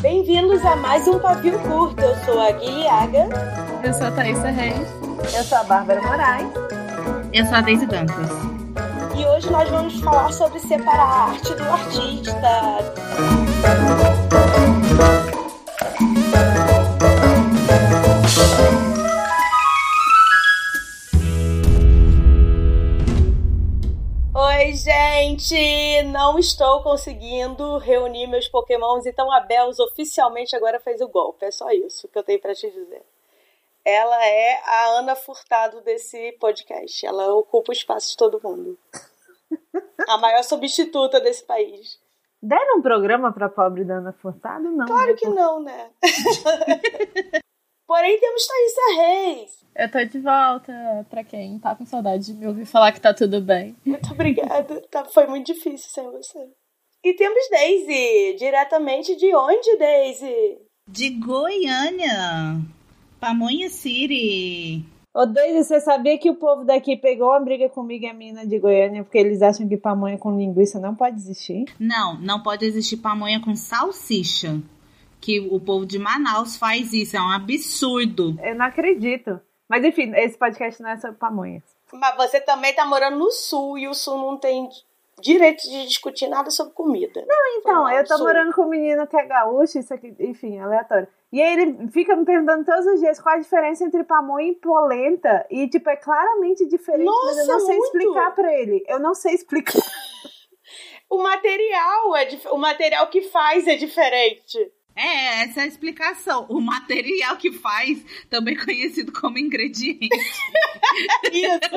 Bem-vindos a mais um Pavio Curto. Eu sou a Guilhaga. Eu sou a Thaisa Reis. Eu sou a Bárbara Moraes. Eu sou a Deise Dantas. E hoje nós vamos falar sobre separar a arte do artista. Gente! Não estou conseguindo reunir meus pokémons, então a Bells oficialmente agora fez o golpe. É só isso que eu tenho para te dizer. Ela é a Ana Furtado desse podcast. Ela ocupa o espaço de todo mundo. A maior substituta desse país. Deram um programa pra pobre da Ana Furtado? Não. Claro né? que não, né? Porém, temos Thaisa Reis. Eu tô de volta, pra quem tá com saudade de me ouvir falar que tá tudo bem. Muito obrigada. Tá, foi muito difícil sem você. E temos Daisy. Diretamente de onde, Daisy? De Goiânia. Pamonha City. Ô, Daisy, você sabia que o povo daqui pegou uma briga comigo e a mina de Goiânia porque eles acham que pamonha com linguiça não pode existir? Não, não pode existir pamonha com salsicha. Que o povo de Manaus faz isso, é um absurdo. Eu não acredito. Mas enfim, esse podcast não é sobre pamonhas. Mas você também tá morando no sul e o sul não tem direito de discutir nada sobre comida. Não, então, eu tô sul. morando com um menino que é gaúcho, isso aqui, enfim, aleatório. E aí ele fica me perguntando todos os dias qual a diferença entre pamonha e polenta. E, tipo, é claramente diferente, mas eu Nossa, não sei muito! explicar pra ele. Eu não sei explicar. O material é dif- o material que faz é diferente. É, essa é a explicação. O material que faz, também conhecido como ingrediente. Isso.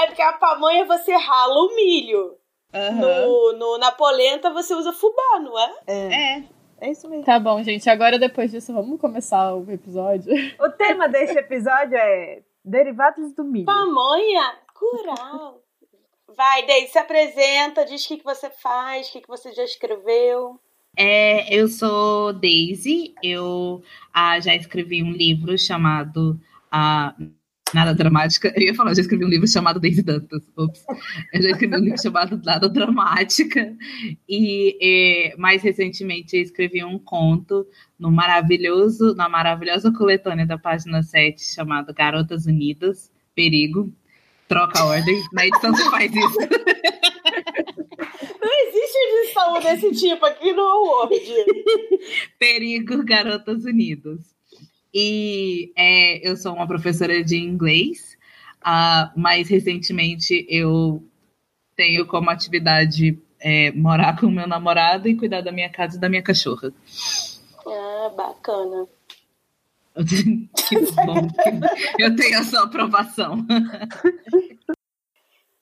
é porque a pamonha você rala o milho. No, no- na polenta você usa fubá, não é? É. É isso mesmo. Tá bom, gente. Agora, depois disso, vamos começar o episódio. O tema desse episódio é derivados do milho. Pamonha cural. Vai, Deise, se apresenta, diz o que, que você faz, o que, que você já escreveu. É, eu sou Daisy, eu ah, já escrevi um livro chamado ah, Nada Dramática. Eu ia falar, eu já escrevi um livro chamado Daisy Dantas. Ops. Eu já escrevi um livro chamado Nada Dramática. E eh, mais recentemente escrevi um conto no maravilhoso, na maravilhosa coletânea da página 7, chamado Garotas Unidas, Perigo. Troca a ordem. Na edição você faz isso. Edição desse tipo aqui no Word. Perigo Garotas Unidas. E é, eu sou uma professora de inglês, ah, mas recentemente eu tenho como atividade é, morar com o meu namorado e cuidar da minha casa e da minha cachorra. Ah, bacana. que bom que eu tenho a sua aprovação.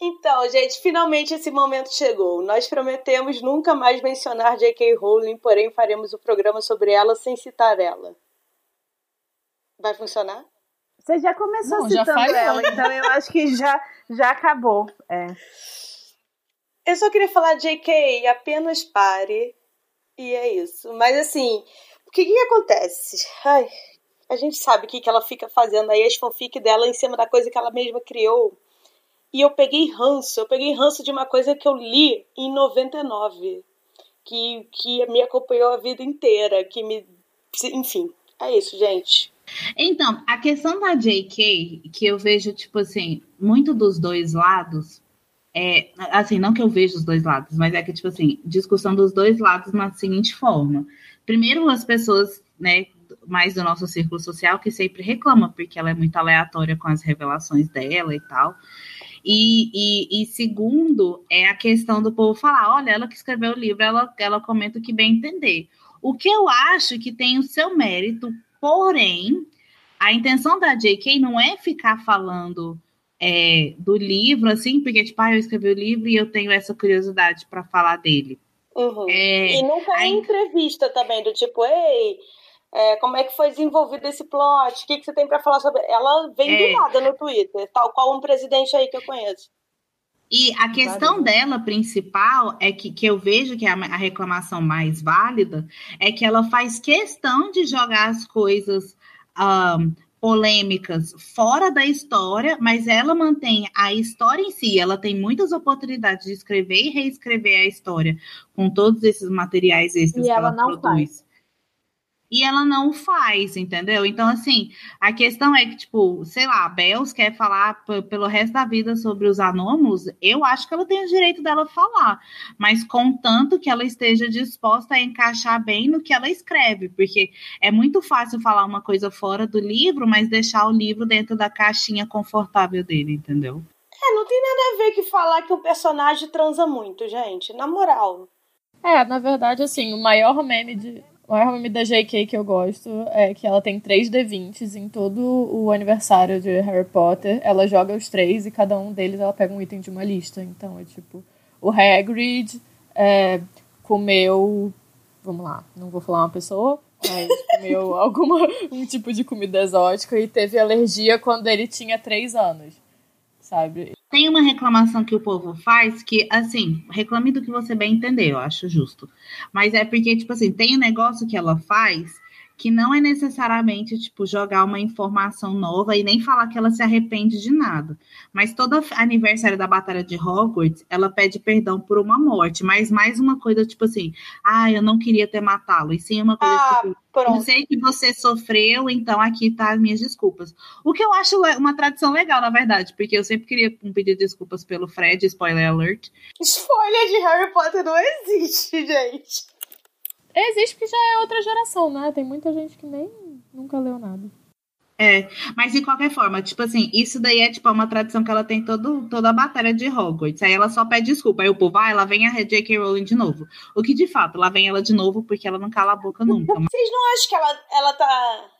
Então, gente, finalmente esse momento chegou. Nós prometemos nunca mais mencionar J.K. Rowling, porém faremos o programa sobre ela sem citar ela. Vai funcionar? Você já começou Não, já citando falhou. ela, então eu acho que já, já acabou. É. Eu só queria falar, J.K., apenas pare. E é isso. Mas assim, o que que acontece? Ai, a gente sabe o que, que ela fica fazendo aí, as fanfic dela em cima da coisa que ela mesma criou. E eu peguei ranço. Eu peguei ranço de uma coisa que eu li em 99. Que, que me acompanhou a vida inteira. Que me. Enfim, é isso, gente. Então, a questão da JK, que eu vejo, tipo assim, muito dos dois lados, é, assim, não que eu veja os dois lados, mas é que, tipo assim, discussão dos dois lados na seguinte forma. Primeiro, as pessoas, né, mais do nosso círculo social, que sempre reclamam, porque ela é muito aleatória com as revelações dela e tal. E, e, e segundo, é a questão do povo falar: olha, ela que escreveu o livro, ela, ela comenta o que bem entender. O que eu acho que tem o seu mérito, porém, a intenção da JK não é ficar falando é, do livro, assim, porque, tipo, ah, eu escrevi o livro e eu tenho essa curiosidade para falar dele. Uhum. É, E nunca é aí- entrevista também, do tipo, ei, é, como é que foi desenvolvido esse plot? O que, que você tem pra falar sobre. Ela vem É. do nada no Twitter, tal qual um presidente aí que eu conheço. E a questão dela principal é que, que eu vejo que é a, a reclamação mais válida é que ela faz questão de jogar as coisas ahn, polêmicas fora da história, mas ela mantém a história em si. Ela tem muitas oportunidades de escrever e reescrever a história com todos esses materiais extras E que ela ela, não produz. E ela não faz, entendeu? Então, assim, a questão é que, tipo, sei lá, a Bells quer falar pelo resto da vida sobre os anômalos, eu acho que ela tem o direito dela falar, mas contanto que ela esteja disposta a encaixar bem no que ela escreve, porque é muito fácil falar uma coisa fora do livro, mas deixar o livro dentro da caixinha confortável dele, entendeu? É, não tem nada a ver que falar que o personagem transa muito, gente. Na moral. É, na verdade, assim, o maior meme de. O maior meme da JK que eu gosto é que ela tem três D20s em todo o aniversário de Harry Potter. Ela joga os três e cada um deles ela pega um item de uma lista. Então é tipo, o Hagrid é, comeu. Vamos lá, não vou falar uma pessoa, mas comeu alguma um tipo de comida exótica e teve alergia quando ele tinha três anos. Sabe? Tem uma reclamação que o povo faz que, assim, reclame do que você bem entender, eu acho justo. Mas é porque, tipo assim, tem um negócio que ela faz que não é necessariamente, tipo, jogar uma informação nova e nem falar que ela se arrepende de nada. Mas todo aniversário da Batalha de Hogwarts, ela pede perdão por uma morte, mas mais uma coisa, tipo assim, ah, eu não queria ter matá-lo. E sim uma coisa, Ah, tipo, eu pronto. sei que você sofreu, então aqui tá as minhas desculpas. O que eu acho uma tradição legal, na verdade, porque eu sempre queria um pedir desculpas pelo Fred, spoiler alert. Spoiler de Harry Potter não existe, gente. Existe porque já é outra geração, né? Tem muita gente que nem nunca leu nada. É, mas de qualquer forma, tipo assim, isso daí é tipo uma tradição que ela tem todo, toda a batalha de Hogwarts. Aí ela só pede desculpa. Aí o povo, ah, ela vem a J.K. Rowling de novo. O que de fato, lá vem ela de novo porque ela não cala a boca nunca. Vocês não acham que ela, ela tá.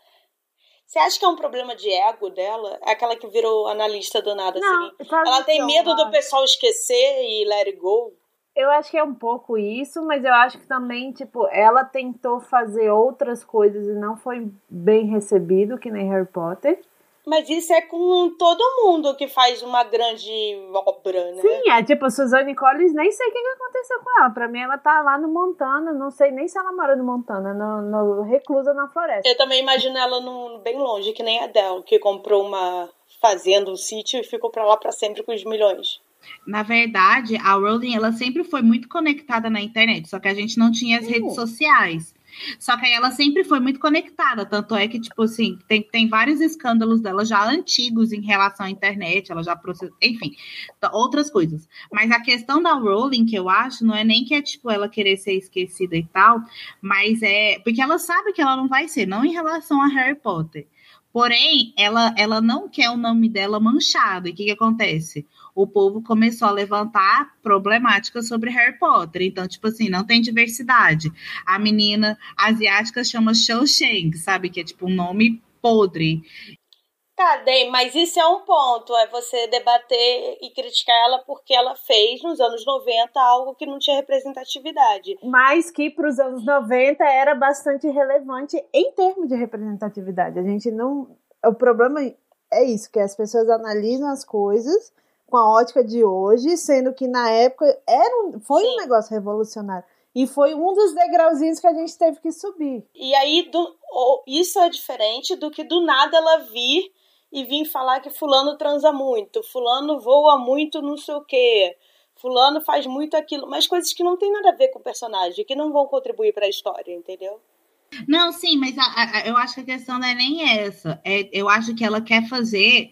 Você acha que é um problema de ego dela? É aquela que virou analista do nada, Não, assim? Ela tem medo do pessoal esquecer e let it go? Eu acho que é um pouco isso, mas eu acho que também, tipo, ela tentou fazer outras coisas e não foi bem recebido, que nem Harry Potter. Mas isso é com todo mundo que faz uma grande obra, né? Sim, é tipo, Suzanne Collins, nem sei o que, que aconteceu com ela. Pra mim, ela tá lá no Montana, não sei nem se ela mora no Montana, no, no- reclusa na floresta. Eu também imagino ela num, bem longe, que nem a Adele, que comprou uma fazenda, um sítio e ficou pra lá pra sempre com os milhões. Na verdade, a Rowling, ela sempre foi muito conectada na internet, só que a gente não tinha as redes sociais. Só que ela sempre foi muito conectada, tanto é que, tipo assim, tem, tem vários escândalos dela já antigos em relação à internet, ela já processou, enfim, outras coisas. Mas a questão da Rowling, que eu acho, não é nem que é, tipo, ela querer ser esquecida e tal, mas é, porque ela sabe que ela não vai ser, não em relação a Harry Potter. Porém, ela, ela não quer o nome dela manchado. E o que, que acontece? O povo começou a levantar problemáticas sobre Harry Potter. Então, tipo assim, não tem diversidade. A menina asiática chama Shou Sheng, sabe? Que é tipo um nome podre. Tá, Dei, mas isso é um ponto, é você debater e criticar ela porque ela fez nos anos 90 algo que não tinha representatividade. Mas que pros anos 90 era bastante relevante em termos de representatividade. A gente não. O problema é isso, que as pessoas analisam as coisas com a ótica de hoje, sendo que na época era um, foi Sim. um negócio revolucionário. E foi um dos degrauzinhos que a gente teve que subir. E aí, do- isso é diferente do que do nada ela vir e vir falar que fulano transa muito, fulano voa muito não sei o quê, fulano faz muito aquilo, mas coisas que não tem nada a ver com o personagem, que não vão contribuir pra história, entendeu? Não, sim, mas a- a- eu acho que a questão não é nem essa. É, eu acho que ela quer fazer.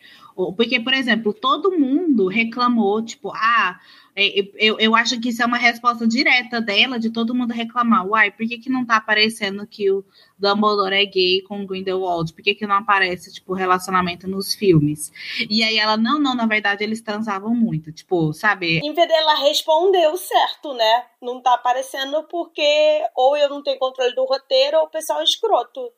Porque, por exemplo, todo mundo reclamou, tipo, ah, eu, eu acho que isso é uma resposta direta dela, de todo mundo reclamar. Uai, por que, que não tá aparecendo que o Dumbledore é gay com o Grindelwald? Por que, que não aparece, tipo, relacionamento nos filmes? E aí ela, não, não, na verdade eles transavam muito. Tipo, sabe? Em vez dela respondeu certo, né? Não tá aparecendo porque ou eu não tenho controle do roteiro ou o pessoal é escroto.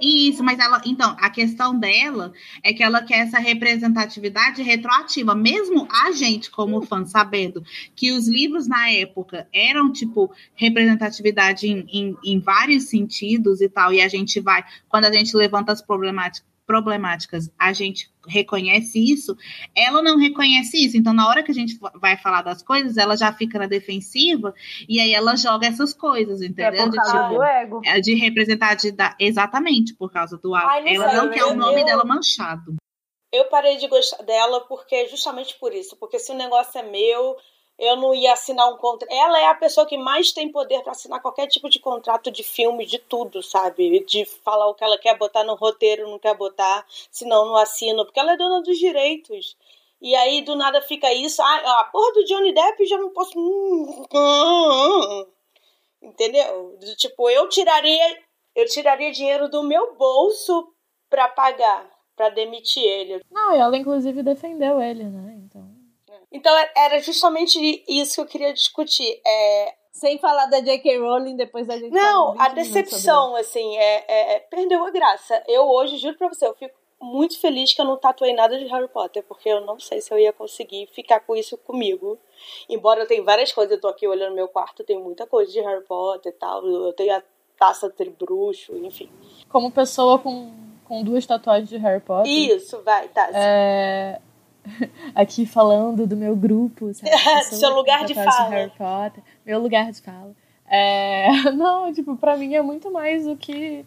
Isso, mas ela. Então, a questão dela é que ela quer essa representatividade retroativa. Mesmo a gente, como fã, sabendo que os livros na época eram, tipo, representatividade em, em, em vários sentidos e tal, e a gente vai, quando a gente levanta as problemáticas problemáticas, a gente reconhece isso, ela não reconhece isso. Então, na hora que a gente vai falar das coisas, ela já fica na defensiva e aí ela joga essas coisas, entendeu? É por causa de, tipo, do ego. é de representar de, da, exatamente por causa do ego. Ela sei, não quer o nome eu- dela manchado. Eu parei de gostar dela porque justamente por isso. Porque se o negócio é meu, eu não ia assinar um contrato. Ela é a pessoa que mais tem poder para assinar qualquer tipo de contrato de filme, de tudo, sabe? De falar o que ela quer botar no roteiro, não quer botar, senão não assino. Porque ela é dona dos direitos. E aí do nada fica isso. Ah, a porra do Johnny Depp já não posso. Entendeu? Tipo, eu tiraria, eu tiraria dinheiro do meu bolso pra pagar, pra demitir ele. Não, e ela inclusive defendeu ele, né? Então. Então é- era justamente isso que eu queria discutir. É, Sem falar da J.K. Rowling, depois a gente não, a 20 minutos decepção, assim, é, é- é- perdeu a graça. Eu hoje, juro pra você, eu fico muito feliz que eu não tatuei nada de Harry Potter, porque eu não sei se eu ia conseguir ficar com isso comigo. Embora eu tenha várias coisas, eu tô aqui olhando meu quarto, tem muita coisa de Harry Potter e tal. Eu tenho a taça tribruxo, enfim. Como pessoa com, com duas tatuagens de Harry Potter. Isso, vai, tá. É, Aqui falando do meu grupo, sabe? Seu lugar de fala. Harry Potter. Meu lugar de fala. É, Não, tipo, pra mim é muito mais o que.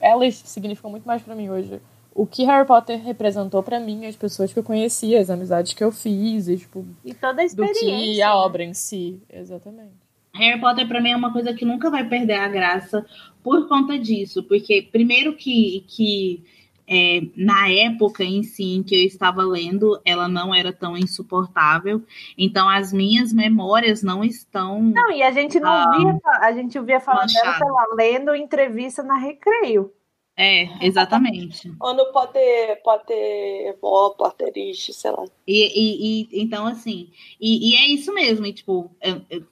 Elas significam muito mais pra mim hoje. O que Harry Potter representou pra mim, as pessoas que eu conhecia, as amizades que eu fiz, e, tipo, E toda a do experiência. que a né? obra em si. Exatamente. Harry Potter pra mim é uma coisa que nunca vai perder a graça por conta disso, porque primeiro que, que é, na época em si em que eu estava lendo, ela não era tão insuportável, então as minhas memórias não estão. Não, e a gente não Ah, via, a gente ouvia falar dela manchado. pela lendo entrevista na Recreio. É, exatamente. Ou no Potter, Potter, ó, Potterish, sei lá. E, e- e- então, assim, e, e é isso mesmo, e, tipo,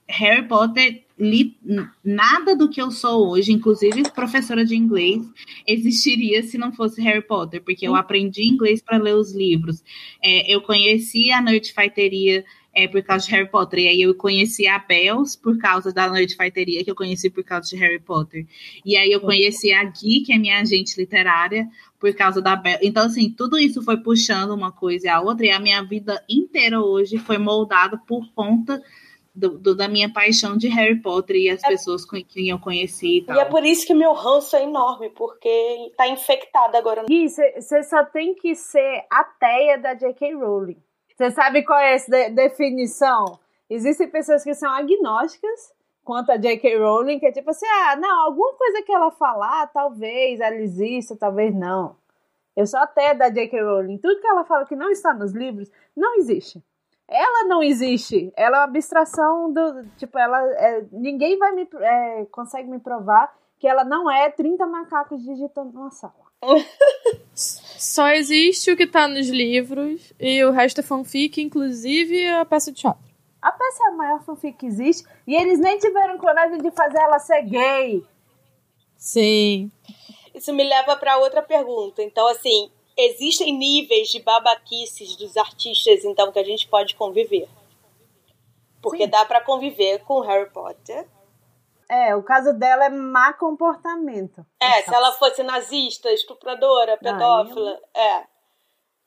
Harry Potter, li, nada do que eu sou hoje, inclusive professora de inglês, existiria se não fosse Harry Potter, porque eu aprendi inglês para ler os livros. É, eu conheci a Nerdfighteria é, por causa de Harry Potter, e aí eu conheci a Bells por causa da Nerdfighteria, que eu conheci por causa de Harry Potter. E aí eu conheci a Gui, que é minha agente literária, por causa da Bel. Então, assim, tudo isso foi puxando uma coisa e a outra, e a minha vida inteira hoje foi moldada por conta do, do- da minha paixão de Harry Potter e as É- pessoas com quem eu conheci e tal. E é por isso que meu ranço é enorme, porque tá infectado agora. Gui, você só tem que ser ateia da J.K. Rowling. Você sabe qual é essa de- definição? Existem pessoas que são agnósticas quanto a J.K. Rowling, que é tipo assim, ah, não, alguma coisa que ela falar, talvez ela exista, talvez não. Eu sou ateia da J.K. Rowling. Tudo que ela fala que não está nos livros, não existe. Ela não existe. Ela é uma abstração do. Tipo, ela. é- ninguém vai me. é, consegue me provar que ela não é 30 macacos digitando numa sala. Só existe o que tá nos livros e o resto é fanfic, inclusive a peça de teatro. A peça é a maior fanfic que existe e eles nem tiveram coragem de fazer ela ser gay. Sim. Isso me leva para outra pergunta. Então, assim, existem níveis de babaquices dos artistas, então, que a gente pode conviver. Porque Sim. dá para conviver com Harry Potter. É, o caso dela é má comportamento. É, se ela fosse nazista, estupradora, pedófila, é.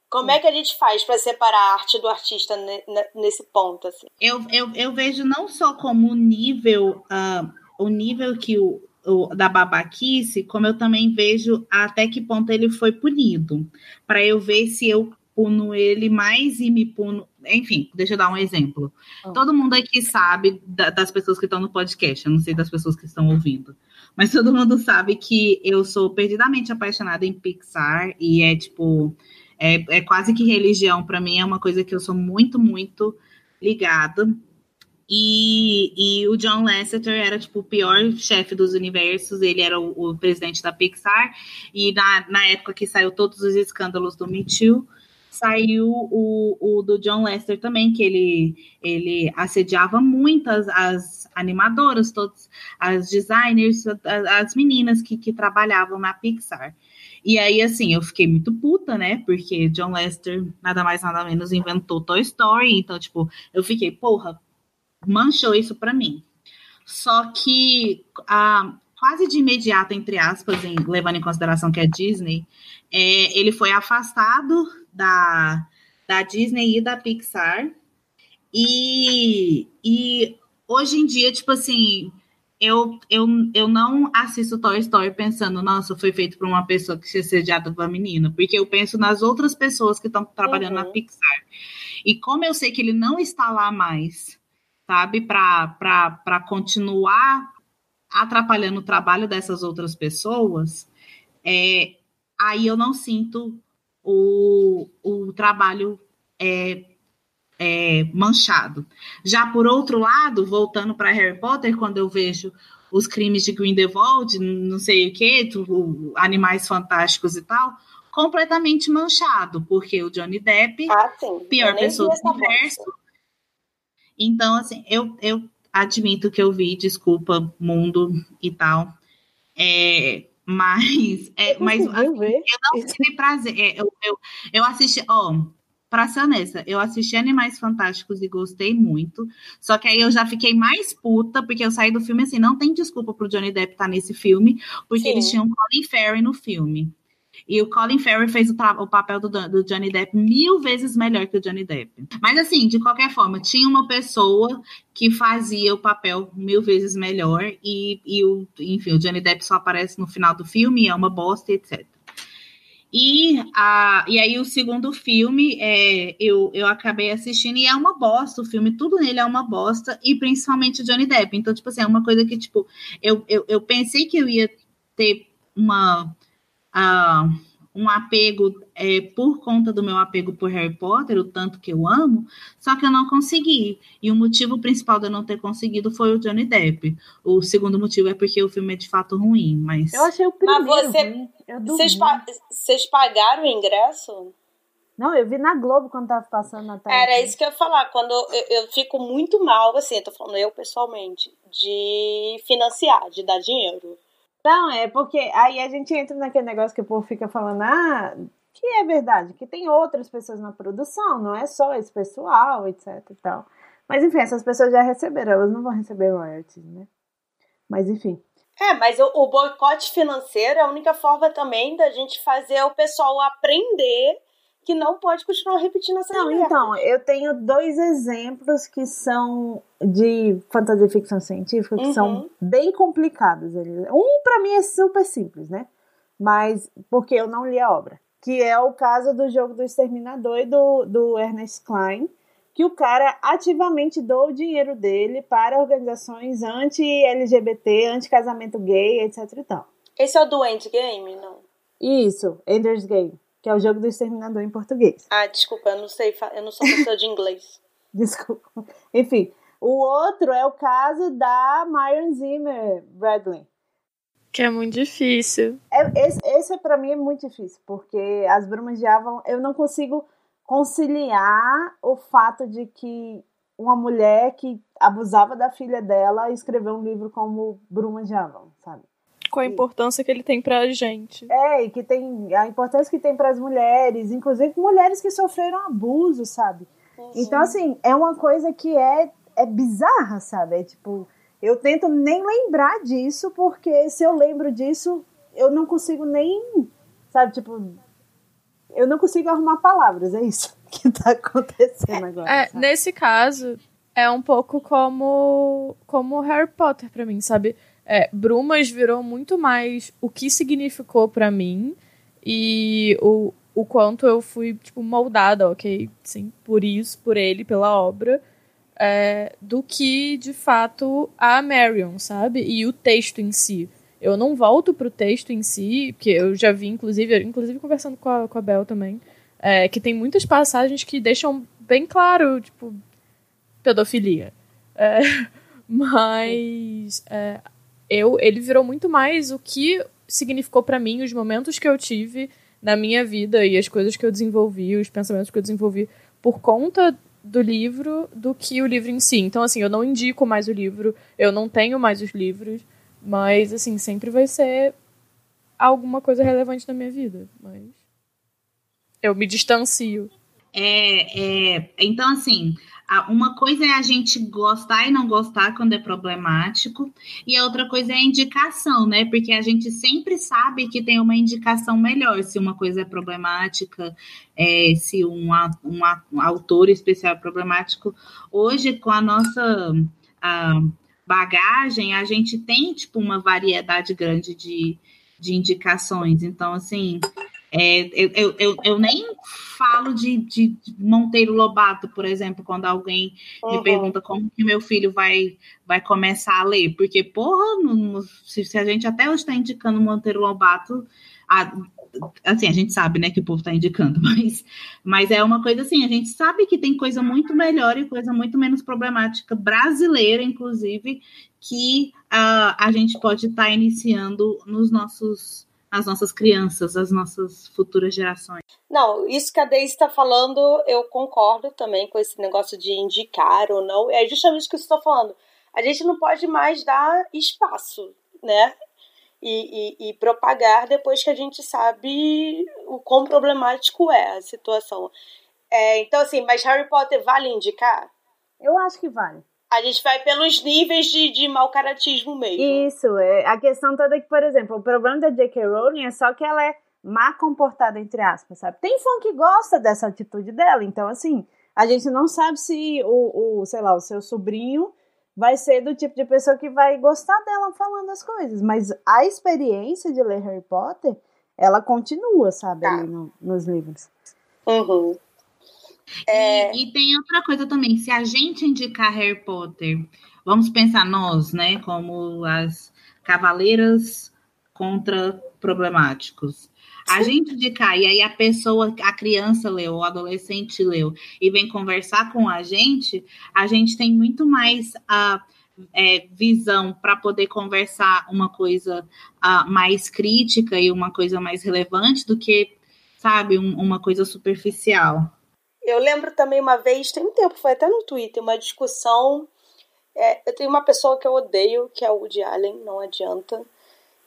Como é que a gente faz para separar a arte do artista ne- ne- nesse ponto, assim? Eu, eu, eu vejo não só como o nível, ah, o nível que o, o- da babaquice, como eu também vejo até que ponto ele foi punido. Para eu ver se eu puno ele mais e me puno. Enfim, deixa eu dar um exemplo. Ah. Todo mundo aqui sabe da- das pessoas que estão no podcast, eu não sei das pessoas que estão ouvindo. Mas todo mundo sabe que eu sou perdidamente apaixonada em Pixar e é tipo. É, é quase que religião para mim, é uma coisa que eu sou muito, muito ligada. E, e o John Lasseter era tipo o pior chefe dos universos, ele era o, o presidente da Pixar, e na, na época que saiu todos os escândalos do Me Too, saiu o, o do John Lester também, que ele, ele assediava muitas as animadoras, todas as designers, as, as meninas que, que trabalhavam na Pixar. E aí, assim, eu fiquei muito puta, né? Porque John Lester, nada mais, nada menos, inventou Toy Story. Então, tipo, eu fiquei, porra, manchou isso pra mim. Só que a, quase de imediato, entre aspas, em, levando em consideração que é Disney, é, ele foi afastado da, da Disney e da Pixar. E, e hoje em dia, tipo assim, eu, eu, eu não assisto Toy Story pensando, nossa, foi feito por uma pessoa que se sediado para menino, porque eu penso nas outras pessoas que estão trabalhando uhum. na Pixar. E como eu sei que ele não está lá mais, sabe, para continuar atrapalhando o trabalho dessas outras pessoas, é, aí eu não sinto o, o trabalho é, é, manchado. Já por outro lado, voltando para Harry Potter, quando eu vejo os crimes de Grindelwald, não sei o que, animais fantásticos e tal, completamente manchado, porque o Johnny Depp, ah, pior pessoa do universo. Então, assim, eu, eu admito que eu vi, desculpa, mundo e tal. É, mas, é, mas assim, eu não tive prazer. É, eu, eu, eu assisti, ó, pra ser honesta, eu assisti Animais Fantásticos e gostei muito. Só que aí eu já fiquei mais puta, porque eu saí do filme assim, não tem desculpa pro Johnny Depp estar tá nesse filme, porque Sim. eles tinham Colin Farrell no filme. E o Colin Farrell fez o, o papel do, do, Johnny Depp mil vezes melhor que o Johnny Depp. Mas assim, de qualquer forma, tinha uma pessoa que fazia o papel mil vezes melhor e, e o, enfim, o Johnny Depp só aparece no final do filme, é uma bosta, etc. E, a, e aí o segundo filme é, eu, eu acabei assistindo e é uma bosta o filme, tudo nele é uma bosta, e principalmente o Johnny Depp. Então, tipo assim, é uma coisa que, tipo, eu, eu, eu pensei que eu ia ter uma um apego é, por conta do meu apego por Harry Potter, o tanto que eu amo, só que eu não consegui. E o motivo principal de eu não ter conseguido foi o Johnny Depp. O segundo motivo é porque o filme é de fato ruim, mas. Eu achei o primeiro. Mas você. Vocês, pa pagaram o ingresso? Não, eu vi na Globo quando tava passando na tela. Era isso que eu ia falar. Quando eu, eu fico muito mal, assim, eu tô falando eu pessoalmente, de financiar, de dar dinheiro. Não, é porque aí a gente entra naquele negócio que o povo fica falando, ah, que é verdade, que tem outras pessoas na produção, não é só esse pessoal, etc e tal. Mas enfim, essas pessoas já receberam, elas não vão receber royalties, né? Mas enfim. É, mas o, o boicote financeiro é a única forma também da gente fazer o pessoal aprender que não pode continuar repetindo essa Não, então, eu tenho dois exemplos que são de fantasia e ficção científica que uhum. são bem complicados. Um, para mim, é super simples, né? Mas porque eu não li a obra. Que é o caso do jogo do Exterminador e do, do Ernest Klein, que o cara ativamente doa o dinheiro dele para organizações anti-LGBT, anti-casamento gay, etc e tal. Esse é o do Endgame, não? Isso, Ender's Game que é o jogo do exterminador em português. Ah, desculpa, eu não sei, eu não sou pessoa de inglês. desculpa. Enfim, o outro é o caso da Myron Zimmer Bradley. Que é muito difícil. É, esse, esse para mim é muito difícil, porque as Brumas de Avon, eu não consigo conciliar o fato de que uma mulher que abusava da filha dela escreveu um livro como Brumas de Avon, sabe? Com a importância que ele tem pra gente. É, e que tem a importância que tem para as mulheres, inclusive mulheres que sofreram abuso, sabe? Uhum. Então, assim, é uma coisa que é, é bizarra, sabe? É tipo, eu tento nem lembrar disso, porque se eu lembro disso, eu não consigo nem, sabe, tipo, eu não consigo arrumar palavras, é isso que tá acontecendo agora. É, nesse caso, é um pouco como como Harry Potter para mim, sabe? É, Brumas virou muito mais o que significou para mim e o, o quanto eu fui, tipo, moldada, ok? Sim, por isso, por ele, pela obra, é, do que, de fato, a Marion, sabe? E o texto em si. Eu não volto pro texto em si, porque eu já vi, inclusive, inclusive conversando com a, com a Bel também, é, que tem muitas passagens que deixam bem claro, tipo, pedofilia. É, mas é, eu, ele virou muito mais o que significou para mim os momentos que eu tive na minha vida e as coisas que eu desenvolvi, os pensamentos que eu desenvolvi por conta do livro do que o livro em si. Então, assim, eu não indico mais o livro, eu não tenho mais os livros, mas, assim, sempre vai ser alguma coisa relevante na minha vida. Mas eu me distancio. É, é, então, assim, uma coisa é a gente gostar e não gostar quando é problemático, e a outra coisa é a indicação, né? Porque a gente sempre sabe que tem uma indicação melhor se uma coisa é problemática, é, se um, um, um autor especial é problemático. Hoje, com a nossa a bagagem, a gente tem tipo uma variedade grande de, de indicações. Então, assim, é, eu, eu, eu, nem falo de, de, Monteiro Lobato, por exemplo, quando alguém uhum. me pergunta como que meu filho vai, vai começar a ler, porque, porra, no, se, se, a gente até hoje está indicando Monteiro Lobato, a, assim, a gente sabe, né, que o povo está indicando, mas, mas é uma coisa assim, a gente sabe que tem coisa muito melhor e coisa muito menos problemática, brasileira, inclusive, que uh, a gente pode estar tá iniciando nos nossos as nossas crianças, as nossas futuras gerações. Não, isso que a Deise está falando, eu concordo também com esse negócio de indicar ou não. É justamente o que eu estou falando. A gente não pode mais dar espaço, né? E, e, e, propagar depois que a gente sabe o quão problemático é a situação. É, então, assim, mas Harry Potter vale indicar? Eu acho que vale. A gente vai pelos níveis de, de mau caratismo mesmo. Isso, é. A questão toda é que, por exemplo, o problema da J.K. Rowling é só que ela é má comportada, entre aspas, sabe? Tem fã que gosta dessa atitude dela, então, assim, a gente não sabe se o, o sei lá, o seu sobrinho vai ser do tipo de pessoa que vai gostar dela falando as coisas. Mas a experiência de ler Harry Potter, ela continua, sabe, tá. ali no, nos livros. Uhum. É... E, e, tem outra coisa também, se a gente indicar Harry Potter, vamos pensar nós, né, como as cavaleiras contra problemáticos. A gente indicar, e aí a pessoa, a criança leu, o adolescente leu, e vem conversar com a gente, a gente tem muito mais a é, visão para poder conversar uma coisa mais crítica e uma coisa mais relevante do que, sabe, um, uma coisa superficial. Eu lembro também uma vez, tem um tempo, foi até no Twitter, uma discussão. É, eu tenho uma pessoa que eu odeio, que é o Woody Allen, não adianta.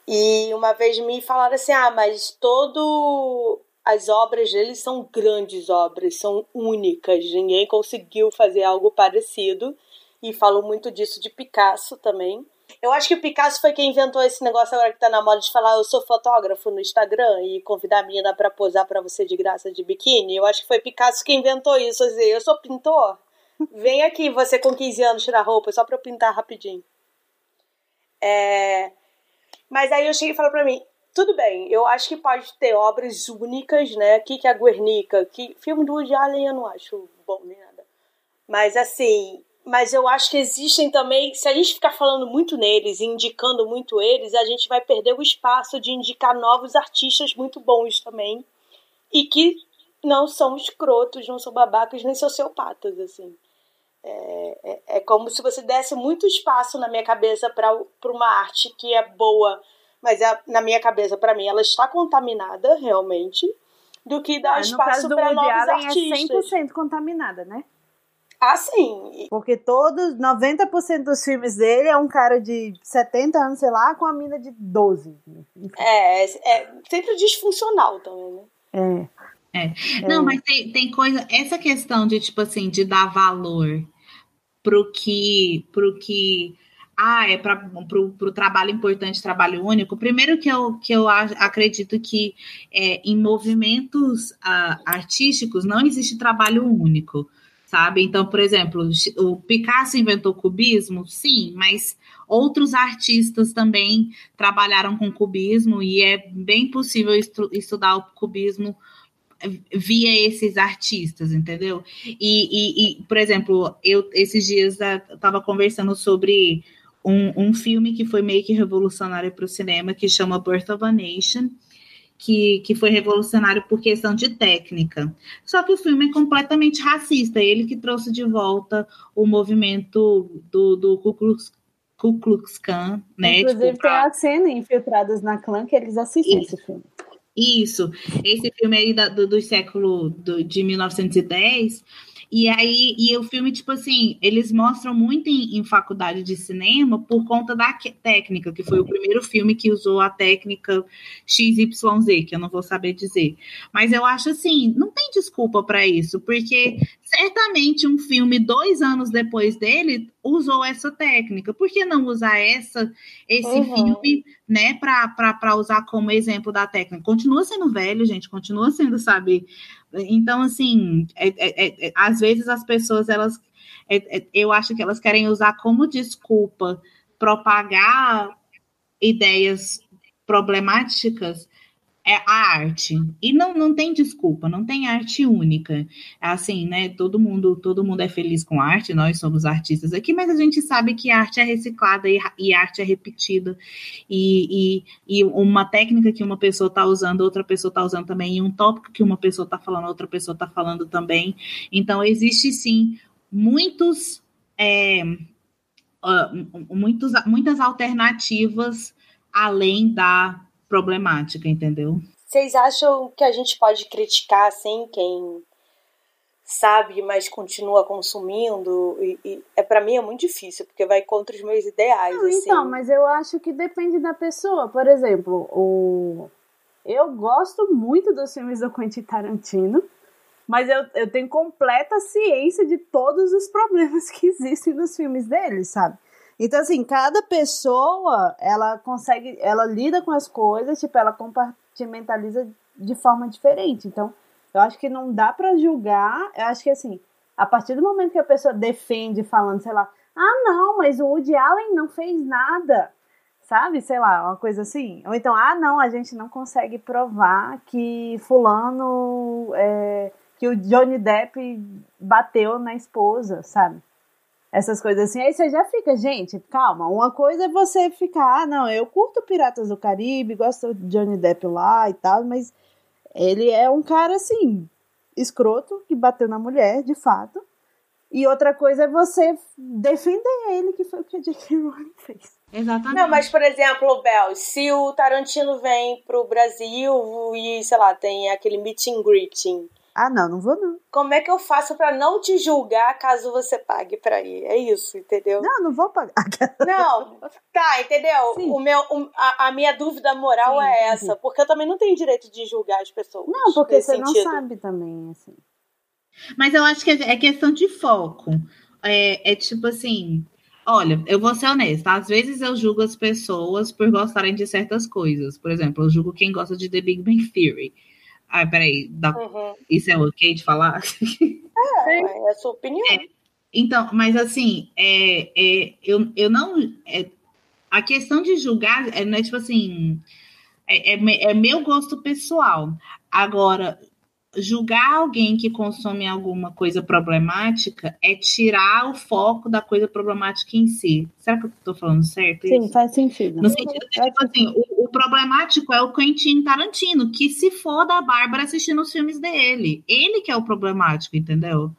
E uma vez me falaram assim: ah, mas todo. As obras dele são grandes obras, são únicas, ninguém conseguiu fazer algo parecido. E falo muito disso de Picasso também. Eu acho que o Picasso foi quem inventou esse negócio agora que tá na moda de falar eu sou fotógrafo no Instagram e convidar a menina para posar para você de graça de biquíni. Eu acho que foi Picasso que inventou isso. Dizer, eu sou pintor. Vem aqui você com 15 anos tirar roupa só pra eu pintar rapidinho. É... Mas aí eu cheguei e falei pra mim, tudo bem, eu acho que pode ter obras únicas, né? Que que é a Guernica, que filme do Woody Allen eu não acho bom nem nada. Mas assim, mas eu acho que existem também, se a gente ficar falando muito neles e indicando muito eles, a gente vai perder o espaço de indicar novos artistas muito bons também e que não são escrotos, não são babacas nem sociopatas, assim. É, é, é como se você desse muito espaço na minha cabeça para uma arte que é boa, mas é, na minha cabeça, para mim, ela está contaminada realmente, do que dar ah, espaço para novos Allen artistas. É 100% contaminada, né? Ah, sim. Porque todos, 90% dos filmes dele é um cara de 70 anos, sei lá, com a mina de 12. É, é sempre disfuncional também, né? É. É. Não, é. mas tem, tem coisa. Essa questão de, tipo assim, de dar valor pro que. Pro que ah, é para o trabalho importante, trabalho único. Primeiro que eu, que eu acredito que é, em movimentos uh, artísticos não existe trabalho único sabe? Então, por exemplo, o Picasso inventou o cubismo, sim, mas outros artistas também trabalharam com cubismo e é bem possível estu estudar o cubismo via esses artistas, entendeu? E, e, e por exemplo, eu esses dias estava conversando sobre um, um filme que foi meio que revolucionário para o cinema, que chama Birth of a Nation, que, que foi revolucionário por questão de técnica. Só que o filme é completamente racista. Ele que trouxe de volta o movimento do, do Ku Klux, Ku Klux Klan, né? Inclusive tipo, tem a cena Infiltrados na Clã que eles assistem Isso. esse filme. Isso, esse filme aí da, do, do século do, de 1910, E aí, e o filme, tipo assim, eles mostram muito em, em faculdade de cinema por conta da técnica, que foi o primeiro filme que usou a técnica XYZ, que eu não vou saber dizer. Mas eu acho assim, não tem desculpa para isso, porque certamente um filme dois anos depois dele usou essa técnica. Por que não usar essa, esse uhum. filme, né, para usar como exemplo da técnica? Continua sendo velho, gente, continua sendo, sabe? Então, assim, é, é, é, é às vezes as pessoas, elas, é, é, eu acho que elas querem usar como desculpa propagar ideias problemáticas é a arte. E não, não tem desculpa, não tem arte única. Assim, né? Todo mundo, todo mundo é feliz com arte, nós somos artistas aqui, mas a gente sabe que arte é reciclada e, e arte é repetida. E, e, e uma técnica que uma pessoa está usando, outra pessoa está usando também, e um tópico que uma pessoa está falando, outra pessoa está falando também. Então, existe sim muitos. É, uh, muitos, muitas alternativas além da problemática, entendeu? Vocês acham que a gente pode criticar, assim, quem sabe, mas continua consumindo? E, e é para mim é muito difícil, porque vai contra os meus ideais, Não, assim. Então, mas eu acho que depende da pessoa. Por exemplo, o... eu gosto muito dos filmes do Quentin Tarantino, mas eu, eu tenho completa ciência de todos os problemas que existem nos filmes dele, sabe? Então, assim, cada pessoa, ela consegue, ela lida com as coisas, tipo, ela compartimentaliza de forma diferente. Então, eu acho que não dá para julgar, eu acho que, assim, a partir do momento que a pessoa defende falando, sei lá, ah, não, mas o Woody Allen não fez nada, sabe? Sei lá, uma coisa assim. Ou então, ah, não, a gente não consegue provar que fulano, é, que o Johnny Depp bateu na esposa, sabe? Essas coisas assim. Aí você já fica, gente, calma. Uma coisa é você ficar, ah, não, eu curto Piratas do Caribe, gosto de Johnny Depp lá e tal, mas ele é um cara assim, escroto, que bateu na mulher, de fato. E outra coisa é você defender ele, que foi o que a J.K. Rowling fez. Exatamente. Não, mas, por exemplo, Bel, se o Tarantino vem pro Brasil e, sei lá, tem aquele meet and greeting ah, não, não vou não. Como é que eu faço para não te julgar caso você pague para ir? É isso, entendeu? Não, não vou pagar. Não, tá, entendeu? Sim. O meu, a, a, minha dúvida moral sim, é essa, sim. porque eu também não tenho direito de julgar as pessoas. Não, porque você sentido. não sabe também, assim. Mas eu acho que é questão de foco. É, é tipo assim, Olha, eu vou ser honesta. Às vezes eu julgo as pessoas por gostarem de certas coisas. Por exemplo, eu julgo quem gosta de The Big Bang Theory. Ai, peraí, dá... uhum. isso é ok de falar? É, é a sua opinião. É. Então, mas assim, é, é, eu, eu não. É, a questão de julgar é, não é tipo assim. É, é, é meu gosto pessoal. Agora, julgar alguém que consome alguma coisa problemática é tirar o foco da coisa problemática em si. Será que eu estou falando certo? Sim, isso? faz sentido. No sentido de, tipo assim, o, problemático é o Quentin Tarantino, que se for da Bárbara assistindo os filmes dele. Ele que é o problemático, entendeu?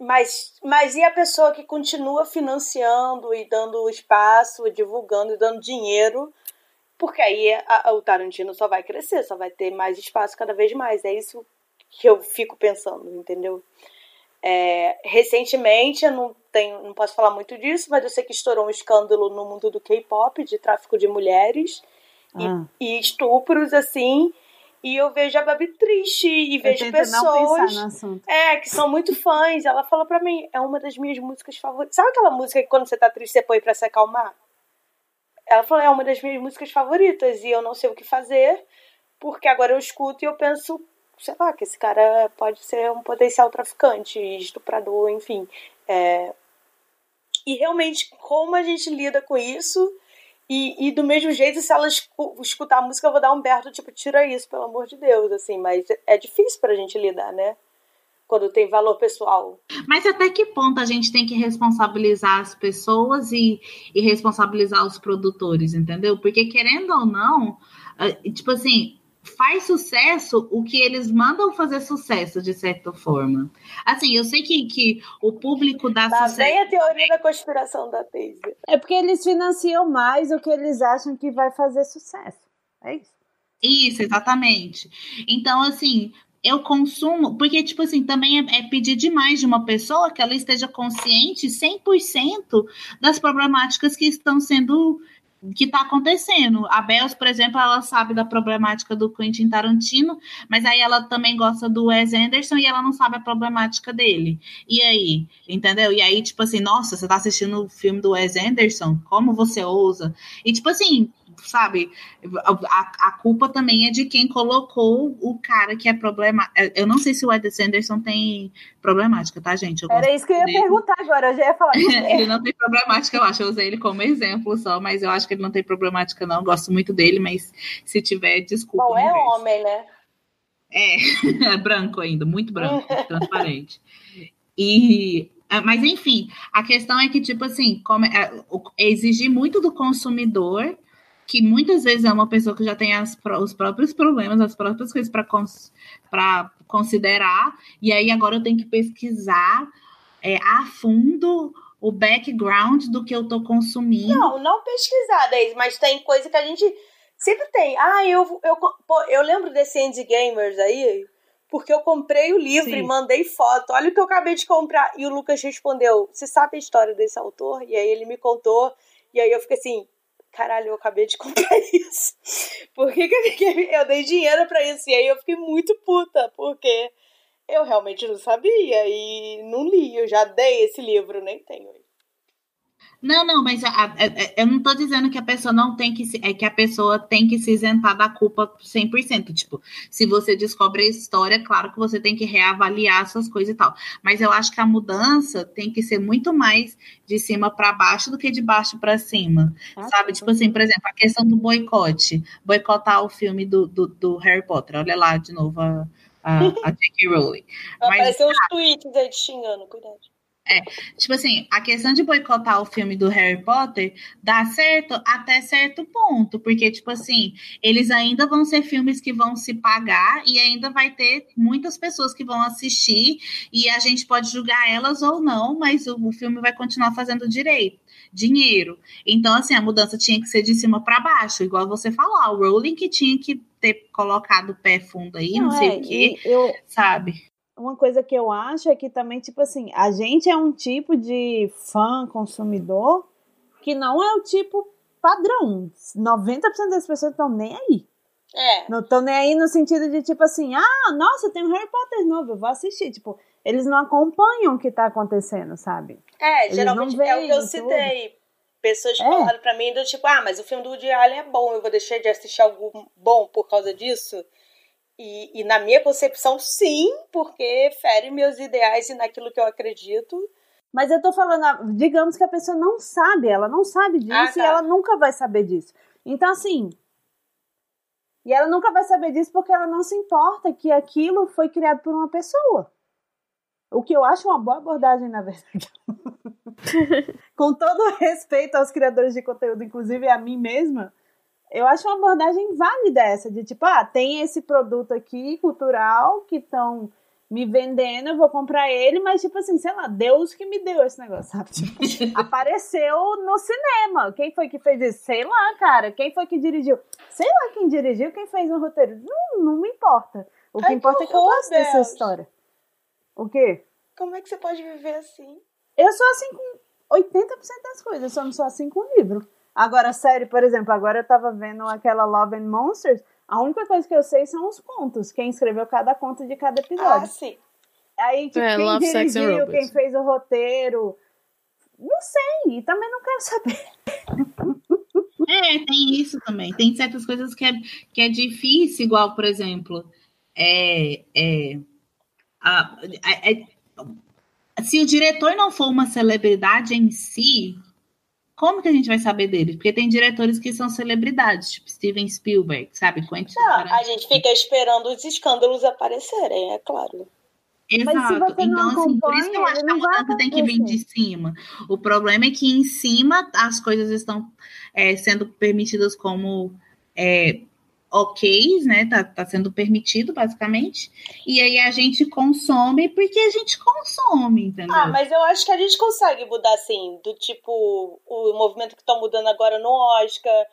Mas, mas e a pessoa que continua financiando e dando espaço, divulgando e dando dinheiro? Porque aí a, a, o Tarantino só vai crescer, só vai ter mais espaço cada vez mais. É isso que eu fico pensando, entendeu? É, recentemente, eu não, tenho, não posso falar muito disso, mas eu sei que estourou um escândalo no mundo do K-pop de tráfico de mulheres ah. e, e, estupros, assim. E eu vejo a Babi triste e eu vejo pessoas é, que são muito fãs. Ela falou pra mim, é uma das minhas músicas favoritas. Sabe aquela música que quando você tá triste você põe pra se acalmar? Ela falou, é uma das minhas músicas favoritas e eu não sei o que fazer, porque agora eu escuto e eu penso, sei lá, que esse cara pode ser um potencial traficante, estuprador, enfim. É... E realmente, como a gente lida com isso? E, e do mesmo jeito, se ela escutar a música, eu vou dar um berto, tipo, tira isso, pelo amor de Deus, assim. Mas é difícil pra gente lidar, né? Quando tem valor pessoal. Mas até que ponto a gente tem que responsabilizar as pessoas e, e responsabilizar os produtores, entendeu? Porque querendo ou não, tipo assim, faz sucesso o que eles mandam fazer sucesso, de certa forma. Assim, eu sei que, que o público dá tá sucesso. Vem a teoria da conspiração da Daisy. É porque eles financiam mais o que eles acham que vai fazer sucesso. É isso. Isso, exatamente. Então, assim, eu consumo, porque, tipo assim, também é, é, pedir demais de uma pessoa que ela esteja consciente 100% das problemáticas que estão sendo que está acontecendo. A Bells, por exemplo, ela sabe da problemática do Quentin Tarantino, mas aí ela também gosta do Wes Anderson e ela não sabe a problemática dele. E aí, entendeu? E aí, tipo assim, nossa, você está assistindo o filme do Wes Anderson? Como você ousa? E tipo assim, sabe? A, a, culpa também é de quem colocou o cara que é problema. Eu não sei se o Wes Anderson tem problemática, tá, gente? Era isso que eu ia dele. perguntar agora, eu já ia falar. ele não tem problemática, eu acho. Eu usei ele como exemplo só, mas eu acho que ele não tem problemática, não. Gosto muito dele, mas se tiver, desculpa. Bom, é homem, né? É, é branco ainda, muito branco, transparente. E mas enfim, a questão é que, tipo assim, como, é, exigir muito do consumidor que muitas vezes é uma pessoa que já tem as, os próprios problemas, as próprias coisas para cons, considerar, e aí agora eu tenho que pesquisar é, a fundo o background do que eu estou consumindo. Não, não pesquisar, Deise, mas tem coisa que a gente sempre tem. Ah, eu, eu, pô, eu lembro desse Indie Gamers aí, porque eu comprei o livro Sim. e mandei foto. Olha o que eu acabei de comprar. E o Lucas respondeu: Você sabe a história desse autor? E aí ele me contou. E aí eu fiquei assim: caralho, eu acabei de comprar isso. Por que, que eu dei dinheiro para isso? E aí eu fiquei muito puta, porque eu realmente não sabia e não li. Eu já dei esse livro, nem tenho. Não, não, mas a, a, a, eu não estou dizendo que a pessoa não tem que se, é que a pessoa tem que se isentar da culpa 100%. Tipo, se você descobre a história, claro que você tem que reavaliar essas coisas e tal. Mas eu acho que a mudança tem que ser muito mais de cima para baixo do que de baixo para cima. Ah, sabe? Tipo assim, por exemplo, a questão do boicote. Boicotar o filme do, do, do Harry Potter. Olha lá de novo a, a, a J.K. Rowling. Vai aparecer uns tweets aí te xingando, cuidado. É, tipo assim, a questão de boicotar o filme do Harry Potter dá certo até certo ponto, porque, tipo assim, eles ainda vão ser filmes que vão se pagar e ainda vai ter muitas pessoas que vão assistir e a gente pode julgar elas ou não, mas o, o filme vai continuar fazendo direito, dinheiro. Então, assim, a mudança tinha que ser de cima para baixo, igual você falar, o Rowling que tinha que ter colocado o pé fundo aí, não, não sei é, o quê, eu, sabe? Uma coisa que eu acho é que também, tipo assim, a gente é um tipo de fã consumidor que não é o tipo padrão. 90% das pessoas estão nem aí. É. Não estão nem aí no sentido de, tipo assim, ah, nossa, tem um Harry Potter novo, eu vou assistir. Tipo, eles não acompanham o que tá acontecendo, sabe? É, eles geralmente é o que eu citei. Tudo. Pessoas é. falaram pra mim do tipo, ah, mas o filme do Woody Allen é bom, eu vou deixar de assistir algo bom por causa disso? E, e, na minha concepção, sim, porque fere meus ideais e naquilo que eu acredito. Mas eu tô falando, digamos que a pessoa não sabe, ela não sabe disso ah, tá. e ela nunca vai saber disso. Então, assim. E ela nunca vai saber disso porque ela não se importa que aquilo foi criado por uma pessoa. O que eu acho uma boa abordagem, na verdade. Com todo respeito aos criadores de conteúdo, inclusive a mim mesma, eu acho uma abordagem válida essa, de tipo, ah, tem esse produto aqui cultural que estão me vendendo, eu vou comprar ele, mas tipo assim, sei lá, Deus que me deu esse negócio, sabe? Tipo, apareceu no cinema. Quem foi que fez isso? Sei lá, cara. Quem foi que dirigiu? Sei lá quem dirigiu, quem fez o roteiro. Não, não me importa. O que Ai, importa que é que eu gosto dessa história. O quê? Como é que você pode viver assim? Eu sou assim com 80% das coisas, eu só não sou assim com o livro. Agora, série, por exemplo, agora eu tava vendo aquela Love and Monsters. A única coisa que eu sei são os contos. Quem escreveu cada conto de cada episódio. Ah, sim. Aí, tipo, é, quem Love, dirigiu, quem fez o roteiro. Não sei, e também não quero saber. É, tem isso também. Tem certas coisas que é, que é difícil, igual, por exemplo, é, é, a, é, é, se o diretor não for uma celebridade em si, como que a gente vai saber deles? Porque tem diretores que são celebridades, tipo Steven Spielberg, sabe? Quentin não, a gente fica esperando os escândalos aparecerem, é claro. Exato. Então, assim, por isso que eu acho que a mudança tem que vir de cima. O problema é que em cima as coisas estão é, sendo permitidas como é, ok, né? Tá, tá sendo permitido, basicamente. E aí a gente consome porque a gente consome, entendeu? Ah, mas eu acho que a gente consegue mudar, assim, do tipo, o movimento que estão mudando agora no Oscar,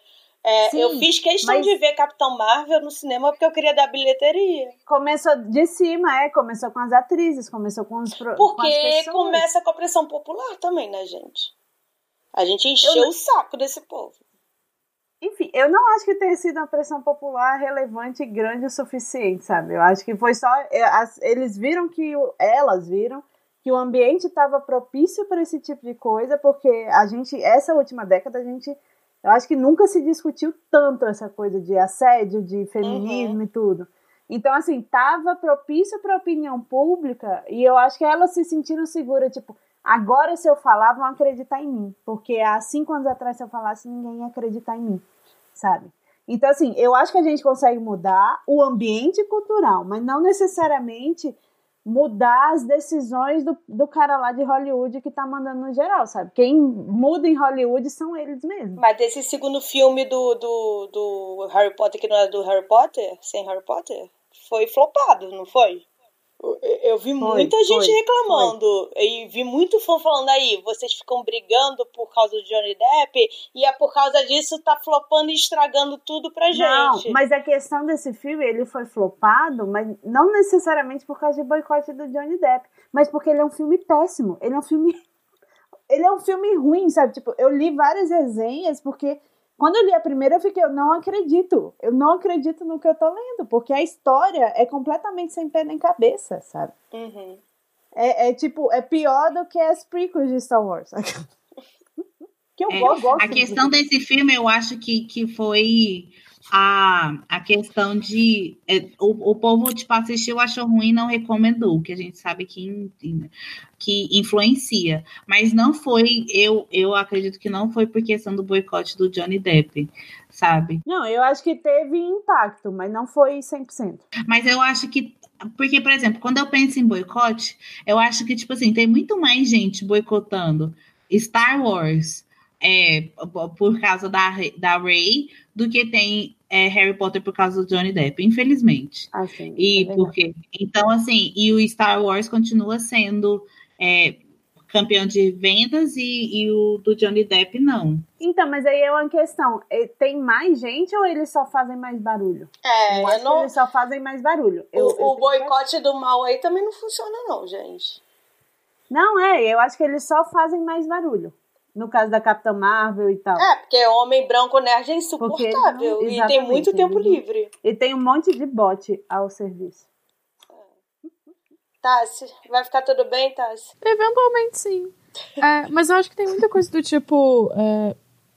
É, Sim, eu fiz questão mas... de ver Capitão Marvel no cinema porque eu queria dar bilheteria. Começou de cima, é. Começou com as atrizes, começou com os pro... Porque com começa com a pressão popular também, né, gente? A gente encheu eu... o saco desse povo. Enfim, eu não acho que tenha sido uma pressão popular relevante e grande o suficiente, sabe? Eu acho que foi só. É, eles viram que. Elas viram que o ambiente estava propício para esse tipo de coisa, porque a gente. Essa última década, a gente eu acho que nunca se discutiu tanto essa coisa de assédio, de feminismo uhum. e tudo. Então, assim, tava propício para a opinião pública e eu acho que elas se sentiram seguras, tipo, agora se eu falar, vão acreditar em mim. Porque há cinco anos atrás, se eu falasse, ninguém ia acreditar em mim, sabe? Então, assim, eu acho que a gente consegue mudar o ambiente cultural, mas não necessariamente mudar as decisões do, do cara lá de Hollywood que tá mandando no geral, sabe? Quem muda em Hollywood são eles mesmos. Mas desse segundo filme do, do, do Harry Potter, que não é do Harry Potter, sem Harry Potter, foi flopado, não foi? Eu vi foi, muita gente foi, reclamando foi. e vi muito fã falando aí, vocês ficam brigando por causa do Johnny Depp e é por causa disso tá flopando e estragando tudo pra gente. Não, mas a questão desse filme, ele foi flopado, mas não necessariamente por causa de boicote do Johnny Depp, mas porque ele é um filme péssimo, ele é um filme ele é um filme ruim, sabe? Tipo, eu li várias resenhas porque quando eu li a primeira, eu fiquei, eu não acredito. Eu não acredito no que eu tô lendo, porque a história é completamente sem pé nem cabeça, sabe? Uhum. É, é, tipo, é pior do que as prequels de Star Wars. que eu é, gosto. A questão desse filme, eu acho que, que foi a, a questão de é, o, o povo tipo assistiu, achou ruim, não recomendou, que a gente sabe que, que influencia, mas não foi, eu, eu acredito que não foi por questão do boicote do Johnny Depp, sabe? Não, eu acho que teve impacto, mas não foi 100%. Mas eu acho que porque, por exemplo, quando eu penso em boicote, eu acho que, tipo assim, tem muito mais gente boicotando Star Wars é, por causa da, da Rey do que tem é, Harry Potter por causa do Johnny Depp, infelizmente. Ah, sim, e é porque então assim, e o Star Wars continua sendo é, campeão de vendas e, e, o do Johnny Depp não. Então, mas aí é uma questão, é, tem mais gente ou eles só fazem mais barulho? É, eu acho não... eles só fazem mais barulho. O, eu, o boicote que... do mal aí também não funciona não, gente. Não, é, eu acho que eles só fazem mais barulho no caso da Capitã Marvel e tal. É, porque homem branco nerd é insuportável e tem muito tempo livre. E tem um monte de bot ao serviço. Tassi, vai ficar tudo bem, Tassi? Eventualmente sim. É, mas eu acho que tem muita coisa do tipo. É,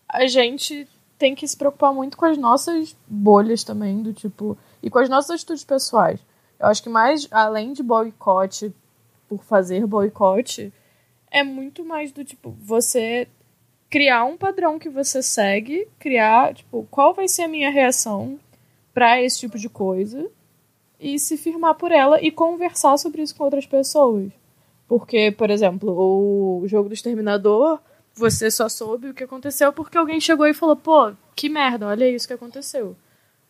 a gente tem que se preocupar muito com as nossas bolhas também, do tipo. E com as nossas atitudes pessoais. Eu acho que mais, além de boicote por fazer boicote, é muito mais do tipo, você criar um padrão que você segue, criar, tipo, qual vai ser a minha reação para esse tipo de coisa e se firmar por ela e conversar sobre isso com outras pessoas. Porque, por exemplo, o jogo do Exterminador, você só soube o que aconteceu porque alguém chegou e falou: pô, que merda, olha isso que aconteceu.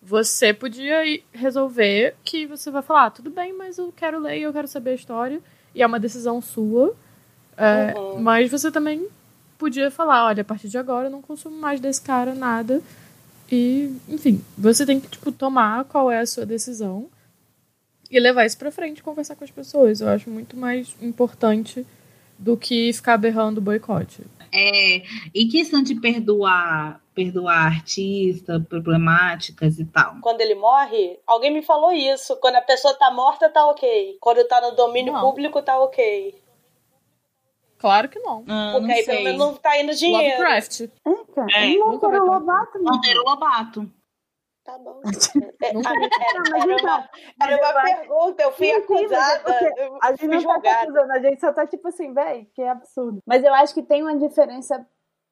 Você podia resolver que você vai falar: ah, tudo bem, mas eu quero ler e eu quero saber a história, e é uma decisão sua. É, uhum. Mas você também podia falar, olha, a partir de agora eu não consumo mais desse cara nada. E, enfim, você tem que, tipo, tomar qual é a sua decisão e levar isso pra frente e conversar com as pessoas. Eu acho muito mais importante do que ficar berrando boicote. É, e questão de perdoar, perdoar artista, problemáticas e tal. Quando ele morre, alguém me falou isso. Quando a pessoa tá morta, tá ok. Quando tá no domínio não. público, tá ok. Claro que não. Ah, Porque aí sei. pelo menos não tá indo dinheiro. Lovecraft. Eita, é, Monteiro Lobato. Monteiro Lobato. Tá bom. É, era, era, uma, era uma pergunta, eu fui sim, acusada. Sim, eu a gente não tá acusando, a gente só tá tipo assim, velho, que absurdo. Mas eu acho que tem uma diferença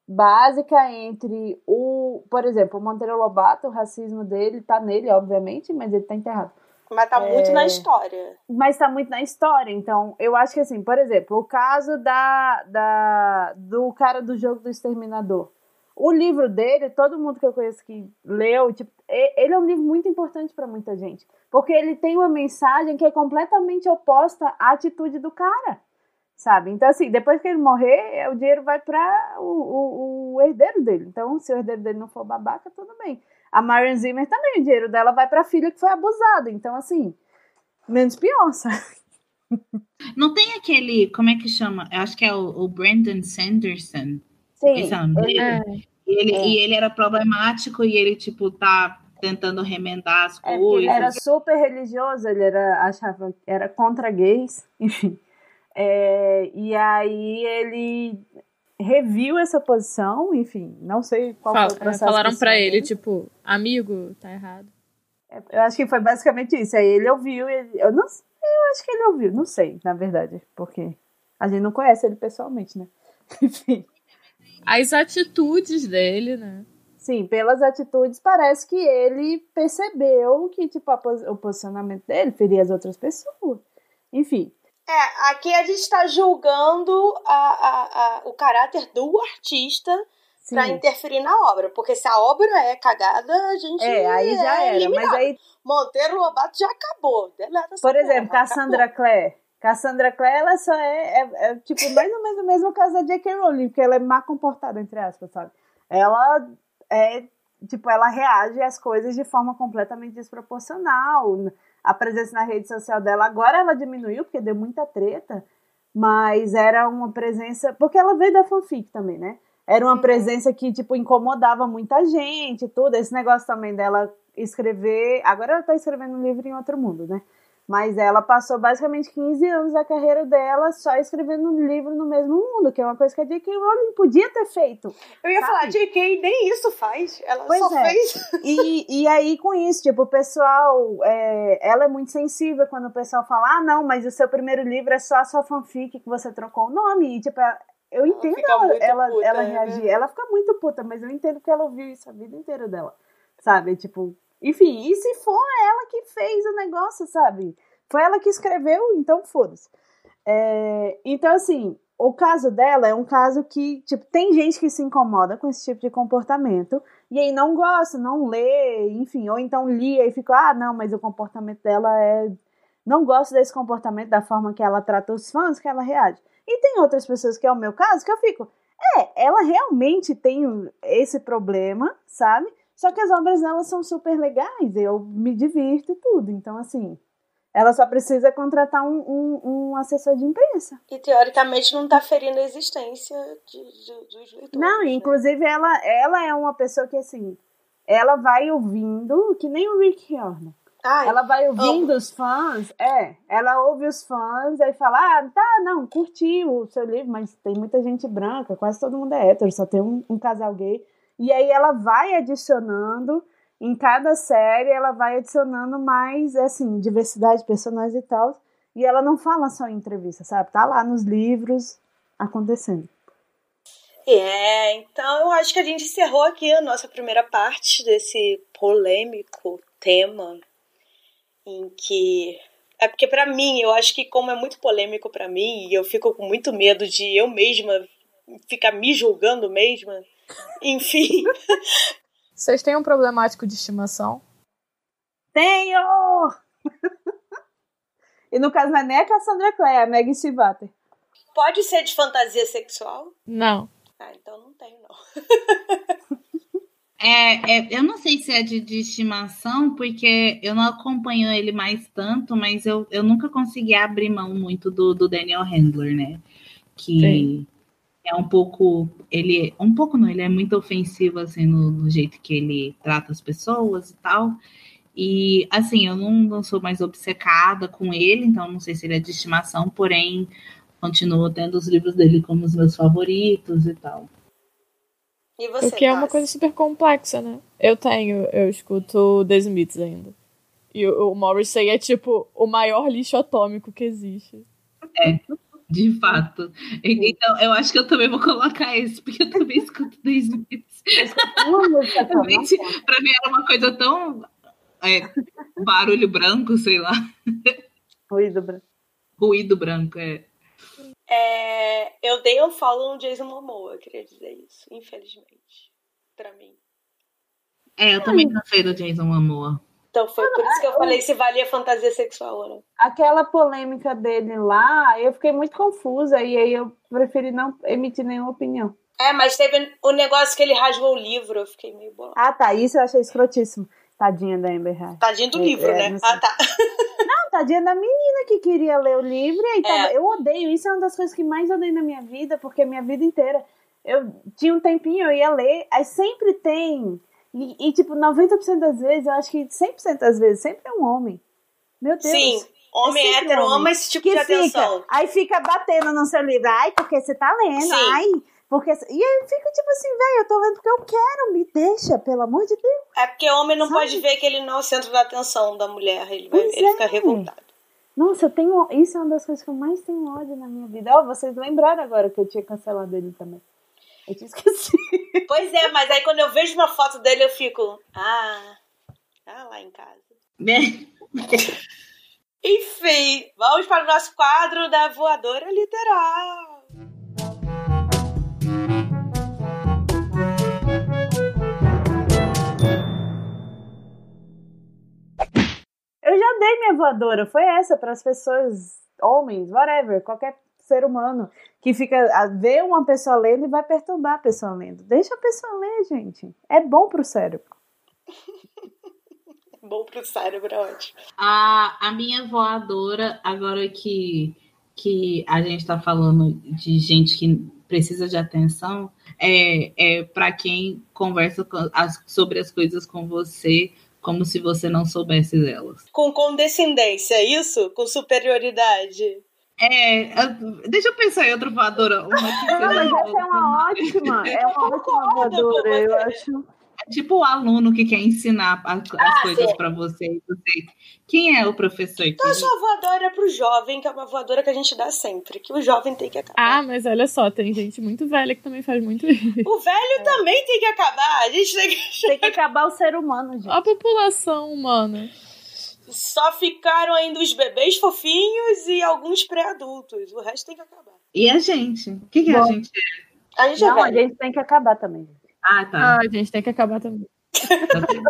básica entre o, por exemplo, o Monteiro Lobato, o racismo dele tá nele, obviamente, mas ele tá enterrado. Mas tá é... muito na história. Mas tá muito na história. Então, eu acho que assim, por exemplo, o caso da, da do cara do jogo do Exterminador. O livro dele, todo mundo que eu conheço que leu, tipo, ele é um livro muito importante para muita gente. Porque ele tem uma mensagem que é completamente oposta à atitude do cara. sabe? Então, assim, depois que ele morrer, o dinheiro vai para o, o, o, herdeiro dele. Então, se o herdeiro dele não for babaca, tudo bem. A Marion Zimmer também, o dinheiro dela vai para a filha que foi abusada. Então, assim, menos pior, sabe? Não tem aquele, como é que chama? Eu acho que é o, o Brandon Sanderson. Sim. Esse é o nome dele. É. E ele, é. e ele era problemático e ele, tipo, tá tentando remendar as é, coisas. Ele era super religioso, ele era, achava era contra gays, enfim. É, e aí ele reviu essa posição, enfim, não sei qual Fala, foi o processo. Falaram para ele, tipo, amigo, tá errado. É, eu acho que foi basicamente isso. Aí ele ouviu, ele, eu não eu acho que ele ouviu, não sei, na verdade, porque a gente não conhece ele pessoalmente, né? Enfim. As atitudes dele, né? Sim, pelas atitudes parece que ele percebeu que tipo o posicionamento dele feria as outras pessoas. Enfim, é, aqui a gente está julgando a, a, a, o caráter do artista para interferir na obra. Porque se a obra é cagada, a gente. É, aí já é era. Mas aí. Monteiro Lobato já acabou. Por exemplo, porra, Cassandra. Clare. Cassandra Clare, ela só é, é, é, tipo, mais ou menos o mesmo caso da J.K. Rowling, porque ela é má comportada, entre aspas, sabe? Ela é, tipo, ela reage às coisas de forma completamente desproporcional a presença na rede social dela. Agora ela diminuiu, porque deu muita treta, mas era uma presença. Porque ela veio da fanfic também, né? Era uma uhum. presença que, tipo, incomodava muita gente, tudo. Esse negócio também dela escrever. Agora ela tá escrevendo um livro em outro mundo, né? Mas ela passou basicamente 15 anos da carreira dela só escrevendo um livro no mesmo mundo, que é uma coisa que a J.K. Rowling podia ter feito. Eu ia sabe? falar, J.K. nem isso faz. Ela pois só é. fez. E, e aí, com isso, tipo, o pessoal. É, ela é muito sensível quando o pessoal fala: ah, não, mas o seu primeiro livro é só a sua fanfic que você trocou o nome. E, tipo, eu entendo ela, ela, puta, ela né? reagir. Ela fica muito puta, mas eu entendo que ela ouviu isso a vida inteira dela. Sabe? Tipo, enfim, e se for ela que fez o negócio, sabe? Foi ela que escreveu, então foda-se. É, então, assim, o caso dela é um caso que, tipo, tem gente que se incomoda com esse tipo de comportamento e aí não gosta, não lê, enfim, ou então lia e fica, ah, não, mas o comportamento dela é. Não gosto desse comportamento, da forma que ela trata os fãs, que ela reage. E tem outras pessoas, que é o meu caso, que eu fico, é, ela realmente tem esse problema, sabe? Só que as obras dela são super legais, eu me divirto e tudo. Então, assim, ela só precisa contratar um, um, um, assessor de imprensa. E teoricamente não está ferindo a existência de, de, dos leitores. Não, né? inclusive ela, ela é uma pessoa que assim, ela vai ouvindo, que nem o Rick Riordan. Ai, ela vai ouvindo os fãs, é, ela ouve os fãs e fala, ah, tá, não, curti o seu livro, mas tem muita gente branca, quase todo mundo é hétero, só tem um, um casal gay. E aí ela vai adicionando, em cada série ela vai adicionando mais, assim, diversidade de personagens e tal. E ela não fala só em entrevista, sabe? Tá lá nos livros acontecendo. É, então eu acho que a gente encerrou aqui a nossa primeira parte desse polêmico tema em que é porque para mim, eu acho que como é muito polêmico para mim e eu fico com muito medo de eu mesma ficar me julgando mesma, enfim. Vocês têm um problemático de estimação? Tenho! e no caso não é nem a Cassandra Clare, é a Maggie Stiefvater. Pode ser de fantasia sexual? Não. Ah, então não tenho, não. é, é, eu não sei se é de, de, estimação, porque eu não acompanho ele mais tanto, mas eu, eu nunca consegui abrir mão muito do, do Daniel Handler, né? Que Sim é um pouco, ele, um pouco não, ele é muito ofensivo, assim, no, no, jeito que ele trata as pessoas e tal, e, assim, eu não, não sou mais obcecada com ele, então não sei se ele é de estimação, porém, continuo tendo os livros dele como os meus favoritos e tal. E você, o que é uma coisa super complexa, né? Eu tenho, eu escuto The Smiths ainda. E o, o Morrissey é, tipo, o maior lixo atômico que existe. É. De fato. Então, eu acho que eu também vou colocar esse, porque eu também escuto desde vezes. Realmente, pra mim era uma coisa tão. É, barulho branco, sei lá. Ruído branco. Ruído branco, é. é eu dei um follow no Jason Momoa, queria dizer isso, infelizmente. Pra mim. É, eu também cansei do Jason Momoa. Então foi por isso que eu falei se valia fantasia sexual ou não. Aquela polêmica dele lá, eu fiquei muito confusa e aí eu preferi não emitir nenhuma opinião. É, mas teve o negócio que ele rasgou o livro, eu fiquei meio bolada. Ah, tá. Isso eu achei escrotíssimo. Tadinha da Amber Heard. Tadinha do livro, é, né? Ah, tá. Não, tadinha da menina que queria ler o livro. E tava... é. Eu odeio. Isso é uma das coisas que mais odeio na minha vida, porque minha vida inteira eu tinha um tempinho, eu ia ler, aí sempre tem. E, e tipo, 90% das vezes, eu acho que 100% das vezes, sempre é um homem. Meu Deus. Sim, homem é hétero homem. ama esse tipo que de fica, atenção. Aí fica batendo no seu livro, ai, porque você tá lendo, Sim. ai. Porque, e aí fica tipo assim, velho, eu tô lendo porque eu quero, me deixa, pelo amor de Deus. É porque o homem não Sabe? pode ver que ele não é o centro da atenção da mulher, ele, vai, ele é. fica revoltado. Nossa, eu tenho. Isso é uma das coisas que eu mais tenho ódio na minha vida. Ó, oh, vocês lembraram agora que eu tinha cancelado ele também. Eu tinha esquecido. Pois é, mas aí quando eu vejo uma foto dele, eu fico. Ah, tá lá em casa. Enfim, vamos para o nosso quadro da voadora literal. Eu já dei minha voadora, foi essa para as pessoas, homens, whatever, qualquer ser humano que fica a ver uma pessoa lendo e vai perturbar a pessoa lendo. Deixa a pessoa ler, gente. É bom pro cérebro. bom pro cérebro, é ótimo. A, a minha voadora, agora que, que a gente tá falando de gente que precisa de atenção, é, é para quem conversa com, as, sobre as coisas com você como se você não soubesse delas. Com condescendência, é isso? Com superioridade? É, deixa eu pensar em outra voadora. Uma não, mas essa é uma ótima, é uma ótima voadora, eu acho. É tipo o aluno que quer ensinar as, ah, coisas para você, você. Quem é o professor? Então, a sua voadora é pro jovem, que é uma voadora que a gente dá sempre, que o jovem tem que acabar. Ah, mas olha só, tem gente muito velha que também faz muito isso. O velho é. também tem que acabar. A gente tem que... tem que acabar o ser humano, gente. A população humana. Só ficaram ainda os bebês fofinhos e alguns pré-adultos. O resto tem que acabar. E a gente? O que, que a gente é? A gente Não, é a gente tem que acabar também. Ah, tá. Ah, a gente tem que acabar também.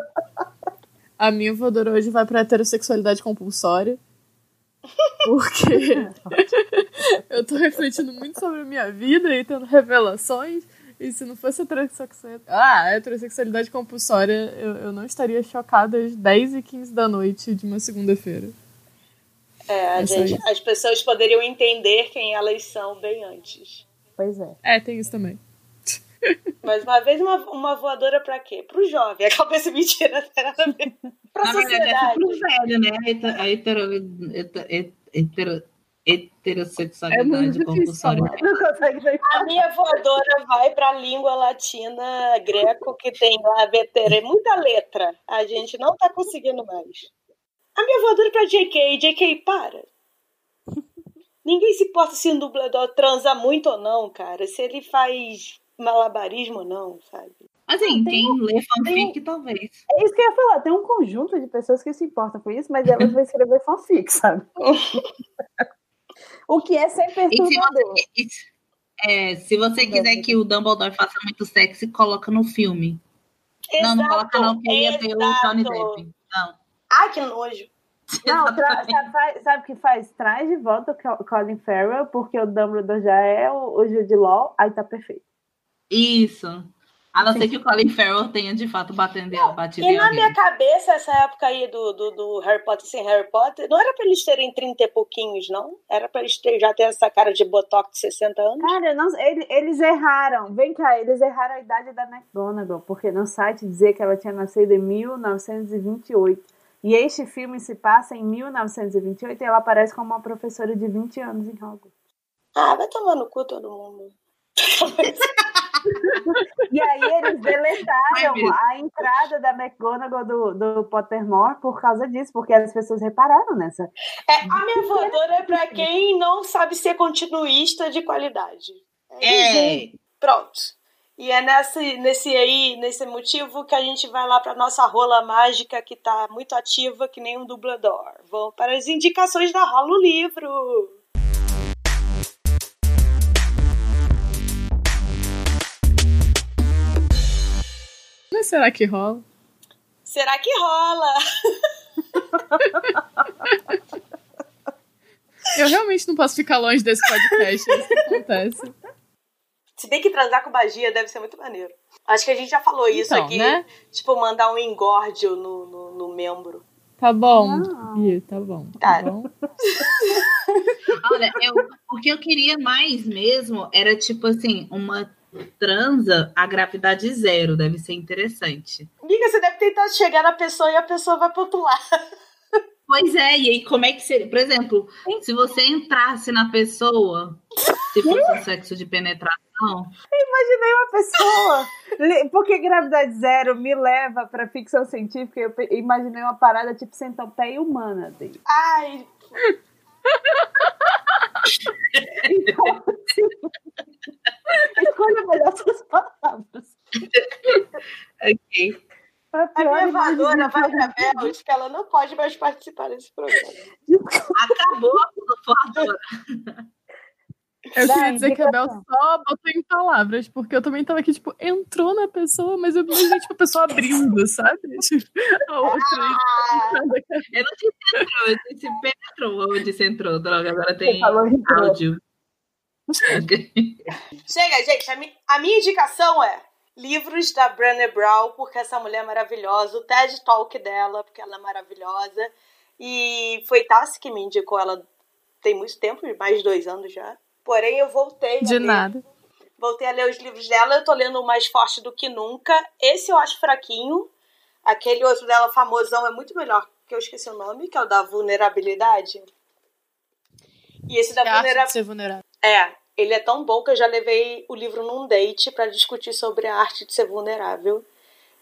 a minha voadora hoje vai pra heterossexualidade compulsória. Porque eu tô refletindo muito sobre a minha vida e tendo revelações. E se não fosse heterossexualidade, ah, heterossexualidade compulsória, eu, eu não estaria chocada às 10 e 15 da noite de uma segunda-feira. É, a é gente, as pessoas poderiam entender quem elas são bem antes. Pois é. É, tem isso também. Mas uma vez uma, uma voadora pra quê? Pro jovem. A cabeça mentira, não a ver. Pra Na sociedade. Verdade, é pro velho, né? A hetero, hetero, hetero, heterossexualidade é compulsória. A minha voadora vai para a língua latina greco, que tem lá veterana, muita letra. A gente não tá conseguindo mais. A minha voadora é para JK. JK, para. Ninguém se importa se um dublador transa muito ou não, cara. Se ele faz malabarismo ou não, sabe? Assim, tem, quem lê fanfic, tem, talvez. É isso que eu ia falar. Tem um conjunto de pessoas que se importam com isso, mas elas vão escrever fanfic, sabe? O que é ser perturbador. E se você, é, se você quiser que o Dumbledore faça muito sexy, coloca no filme. Exato, não, não coloca não, porque ia ter o Johnny Depp. Não. Ai, que nojo. Não, sabe o que faz? Traz de volta o Colin Farrell, porque o Dumbledore já é o, o Jude Law, aí tá perfeito. Isso. A não ser que o Colin Farrell tenha de fato batendo a batida. E na minha cabeça, essa época aí do, do, do, Harry Potter sem Harry Potter, não era pra eles terem 30 e pouquinhos, não? Era pra eles ter, já ter essa cara de botox de 60 anos? Cara, não, eles, eles erraram. Vem cá, eles erraram a idade da McGonagall, porque no site dizia que ela tinha nascido em 1928. E este filme se passa em 1928 e ela aparece como uma professora de 20 anos em Hogwarts. Ah, vai tomar no cu todo mundo. e aí eles deletaram a entrada da McGonagall do, do Pottermore por causa disso, porque as pessoas repararam nessa. É, a minha voadora é pra quem não sabe ser continuista de qualidade. É. é. Pronto. E é nesse, nesse aí, nesse motivo que a gente vai lá para nossa rola mágica que tá muito ativa, que nem um dublador. Vamos para as indicações da Rola Livro. Mas será que rola? Será que rola? Eu realmente não posso ficar longe desse podcast, é isso que acontece. Se bem que transar com magia deve ser muito maneiro. Acho que a gente já falou isso Então, aqui. né? Tipo, mandar um engórdio no, no, no membro. Tá bom. Ih, tá bom. Tá. Tá bom. Olha, eu, o que eu queria mais mesmo era, tipo assim, uma transa a gravidade zero. Deve ser interessante. Amiga, você deve tentar chegar na pessoa e a pessoa vai pro outro lado. Pois é, e aí como é que seria? Por exemplo, se você entrasse na pessoa, se fosse um sexo de penetração, Imaginei uma pessoa. Porque gravidade zero me leva pra ficção científica. Eu imaginei uma parada tipo centopeia humana. assim. Ai, Então, assim, Escolha melhor suas palavras. ok. A a minha de- vai pra Bélgica, ela não pode mais participar desse programa. Acabou a voadora. Eu Dá queria dizer que a Bel indicação. só botou em palavras, porque eu também tava aqui, tipo, entrou na pessoa, mas eu imaginei, tipo, a pessoa abrindo, sabe? Tipo, a outra. Ah, Eu não disse entrou, eu disse penetrou. Eu disse entrou, droga, agora tem áudio. Chega, gente. A, mi- a minha indicação é livros da Brené Brown, porque essa mulher é maravilhosa. O TED Talk dela, porque ela é maravilhosa. E foi Tassi que me indicou ela tem muito tempo, mais de dois anos já. Porém, eu voltei a De ler nada. Voltei a ler os livros dela, eu tô lendo o Mais Forte do que Nunca. Esse eu acho fraquinho. Aquele outro dela, famosão, é muito melhor, que eu esqueci o nome, que é o da vulnerabilidade. E esse da vulnerabilidade. É, ele é tão bom que eu já levei o livro num date pra discutir sobre a arte de ser vulnerável.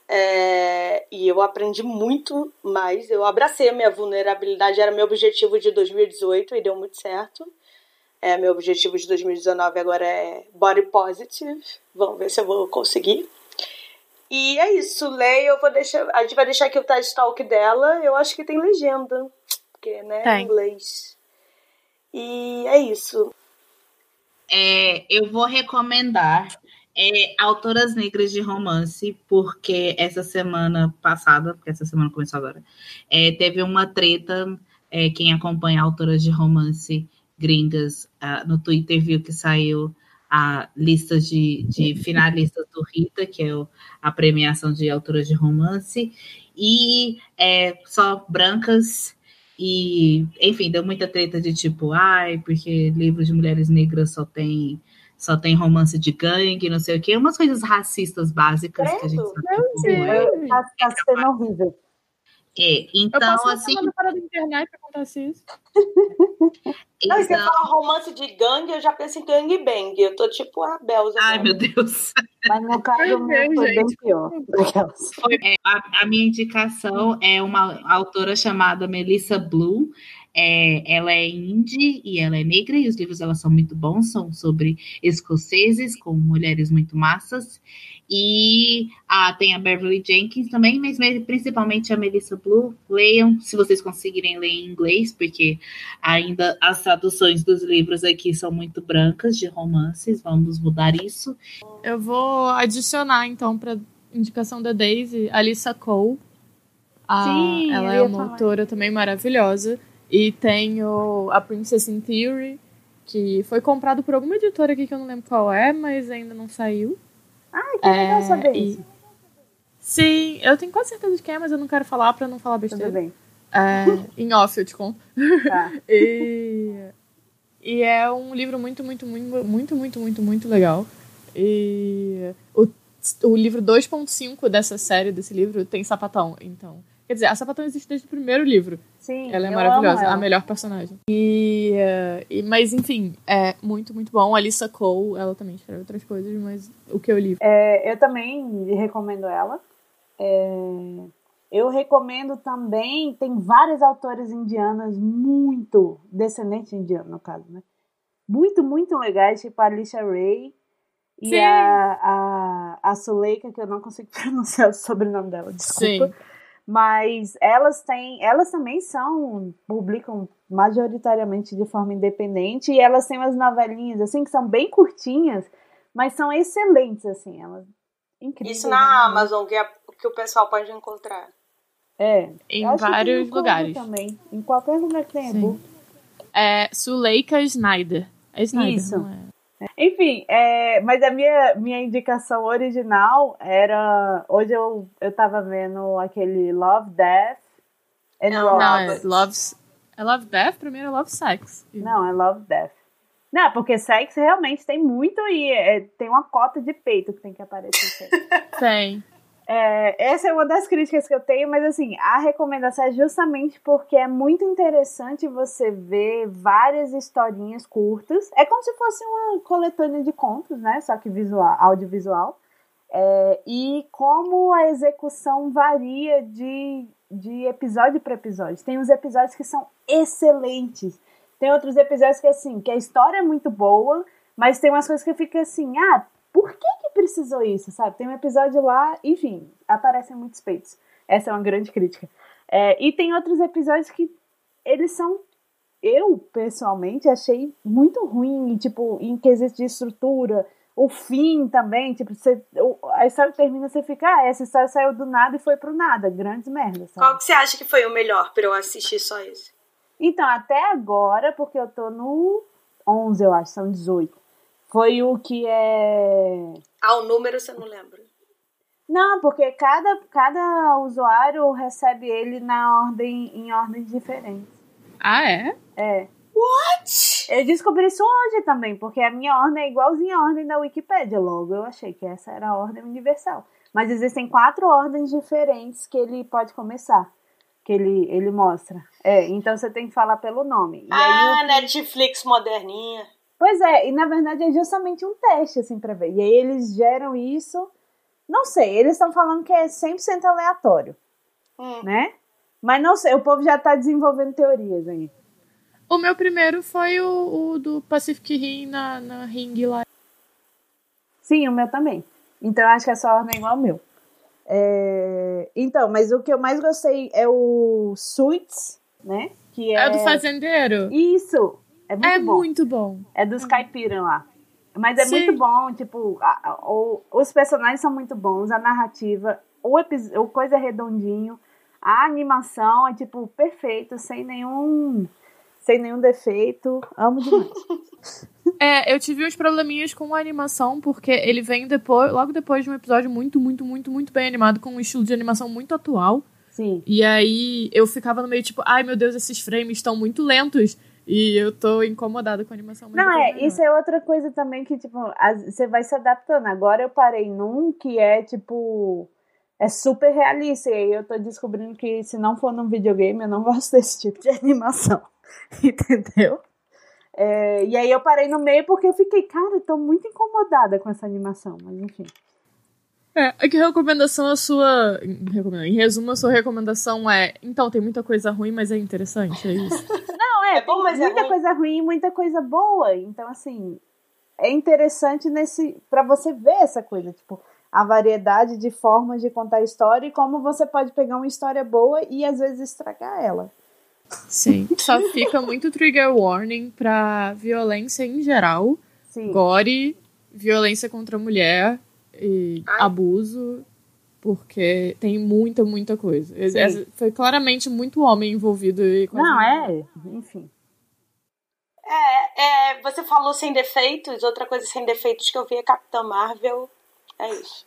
É, e eu aprendi muito mais. Eu abracei a minha vulnerabilidade, era meu objetivo de 2018 e deu muito certo. É, meu objetivo de 2019 agora é body positive. Vamos ver se eu vou conseguir. E é isso, leia, eu vou deixar. A gente vai deixar aqui o TED Talk dela. Eu acho que tem legenda. Porque, né, Tem. em inglês. E é isso. É, eu vou recomendar é, autoras negras de romance, porque essa semana passada, porque essa semana começou agora, é, teve uma treta. é, quem acompanha autoras de romance gringas ah, no Twitter viu que saiu a lista de, de finalistas do Rita, que é o- a premiação de autoras de romance, e é, só brancas e, enfim, deu muita treta de tipo, ai, porque livros de mulheres negras só tem só tem romance de gangue, não sei o quê, umas coisas racistas básicas que a gente sabe que como é. Tá, tá sendo horrível. É, Eu então, posso assim, parada da internet acontece isso. Não, e você então, fala romance de gangue, eu já penso em gangbang. Eu tô tipo a Belza. ai meu Deus, Mas no caso Meu o meu foi bem pior. É, a, a minha indicação é uma autora chamada Melissa Blue. É, ela é indie e ela é negra, e os livros dela são muito bons, são sobre escoceses com mulheres muito massas. E ah, tem a Beverly Jenkins também, mas me- principalmente a Melissa Blue. Leiam, se vocês conseguirem ler em inglês, porque ainda as traduções dos livros aqui são muito brancas de romances, vamos mudar isso. Eu vou adicionar, então, pra indicação da Daisy, a Lisa Cole. A- Sim, ela é uma falar. autora também maravilhosa. E tem o, a Princess in Theory, que foi comprado por alguma editora aqui que eu não lembro qual é, mas ainda não saiu. Ai, que legal É, saber e- isso. Sim, eu tenho quase certeza de quem é, mas eu não quero falar pra não falar Tudo besteira. bem. É, em off eu te conto. Tá. E, e é um livro muito, muito, muito, muito, muito, muito, muito legal. E o, o livro 2.5 dessa série, desse livro, tem sapatão. Então, quer dizer, a sapatão existe desde o primeiro livro. Sim, Ela é maravilhosa, ela. a melhor personagem. E, eh, e- mas enfim, é muito, muito bom. A Lisa Cole, ela também escreve outras coisas, mas o que eu li. É, eu também recomendo ela. É, eu recomendo também, tem várias autoras indianas muito, descendentes de indiano, no caso, né? Muito, muito legais, tipo a Alicia Ray e Sim. a, a, a Suleika, que eu não consigo pronunciar o sobrenome dela, desculpa. Sim. Mas elas têm, elas também são, publicam majoritariamente de forma independente e elas têm umas novelinhas assim que são bem curtinhas, mas são excelentes assim, elas incríveis. Isso na né? Amazon, que, é, que o pessoal pode encontrar. É. Em tem vários lugares. Também. Em qualquer lugar que tenha Sim. Google. É Suleika Snyder. É Snyder, Isso. não é? Enfim, é, mas a minha, minha indicação original era. Hoje eu, eu tava vendo aquele Love, Death and Não, Robots. Não, é. Love... É Love Death? Primeiro é Love Sex. Não, é Love, Death. Não, porque sexo realmente tem muito e é, tem uma cota de peito que tem que aparecer. Tem. É, essa é uma das críticas que eu tenho, mas assim, a recomendação é justamente porque é muito interessante você ver várias historinhas curtas. É como se fosse uma coletânea de contos, né? Só que visual, audiovisual. É, e como a execução varia de, de episódio para episódio. Tem uns episódios que são excelentes. Tem outros episódios que assim, que a história é muito boa, mas tem umas coisas que fica assim, ah, por que precisou isso, sabe? Tem um episódio lá, enfim, aparecem muitos peitos. Essa é uma grande crítica. É, e tem outros episódios que eles são, eu pessoalmente achei muito ruim, tipo, em quesito de estrutura, o fim também, tipo, você, a história termina, você fica, ah, essa história saiu do nada e foi pro nada, grandes merdas, sabe? Qual que você acha que foi o melhor pra eu assistir só esse? Então, até agora, porque eu tô no 11, eu acho, são 18. Foi o que é. Ah, o número você não lembra. Não, porque cada, cada usuário recebe ele na ordem, em ordens diferentes. Ah, é? É. What? Eu descobri isso hoje também, porque a minha ordem é igualzinha à ordem da Wikipédia. Logo, eu achei que essa era a ordem universal. Mas existem quatro ordens diferentes que ele pode começar. Que ele, ele mostra. É, então você tem que falar pelo nome. E aí Ah, o- Netflix moderninha. Pois é, e na verdade é justamente um teste, assim, pra ver. E aí eles geram isso. Não sei, eles estão falando que é 100% aleatório, Hum. né? Mas não sei, o povo já tá desenvolvendo teorias aí. O meu primeiro foi o, o do Pacific Rim na, na ring lá. Sim, o meu também. Então eu acho que essa ordem é igual ao meu. É, Então, mas o que eu mais gostei é o Suits, né? Que é, É, o do fazendeiro. Isso! É muito é bom. muito bom. É dos caipiras lá. Mas é Sim. muito bom, tipo, a- a- o- os personagens são muito bons, a narrativa, o, o coisa é redondinho, a animação é, tipo, perfeito, sem nenhum, sem nenhum defeito. Amo demais. É, eu tive uns probleminhas com a animação, porque ele vem depois, logo depois de um episódio muito, muito, muito, muito bem animado, com um estilo de animação muito atual. Sim. E aí eu ficava no meio tipo, ai meu Deus, esses frames estão muito lentos. E eu tô incomodada com a animação. Não, é, isso é outra coisa também que, tipo, você vai se adaptando. Agora eu parei num que é, tipo, é super realista. E aí eu tô descobrindo que se não for num videogame, eu não gosto desse tipo de animação. Entendeu? É, e aí eu parei no meio porque eu fiquei, cara, eu tô muito incomodada com essa animação. Mas enfim. É, que recomendação a sua. Em resumo, a sua recomendação é. Então, tem muita coisa ruim, mas é interessante, é isso. É, É bom, tem mas é muita ruim. coisa ruim e muita coisa boa. Então, assim, é interessante nesse para você ver essa coisa, tipo, a variedade de formas de contar a história e como você pode pegar uma história boa e às vezes estragar ela. Sim. Só fica muito trigger warning pra violência em geral. Sim. Gore, violência contra a mulher e Ai. abuso. Porque tem muita, muita coisa. Sim. É- Foi claramente muito homem envolvido e quase Não, é, enfim. É, é, você falou sem defeitos, outra coisa sem defeitos que eu vi é Capitã Marvel. É isso.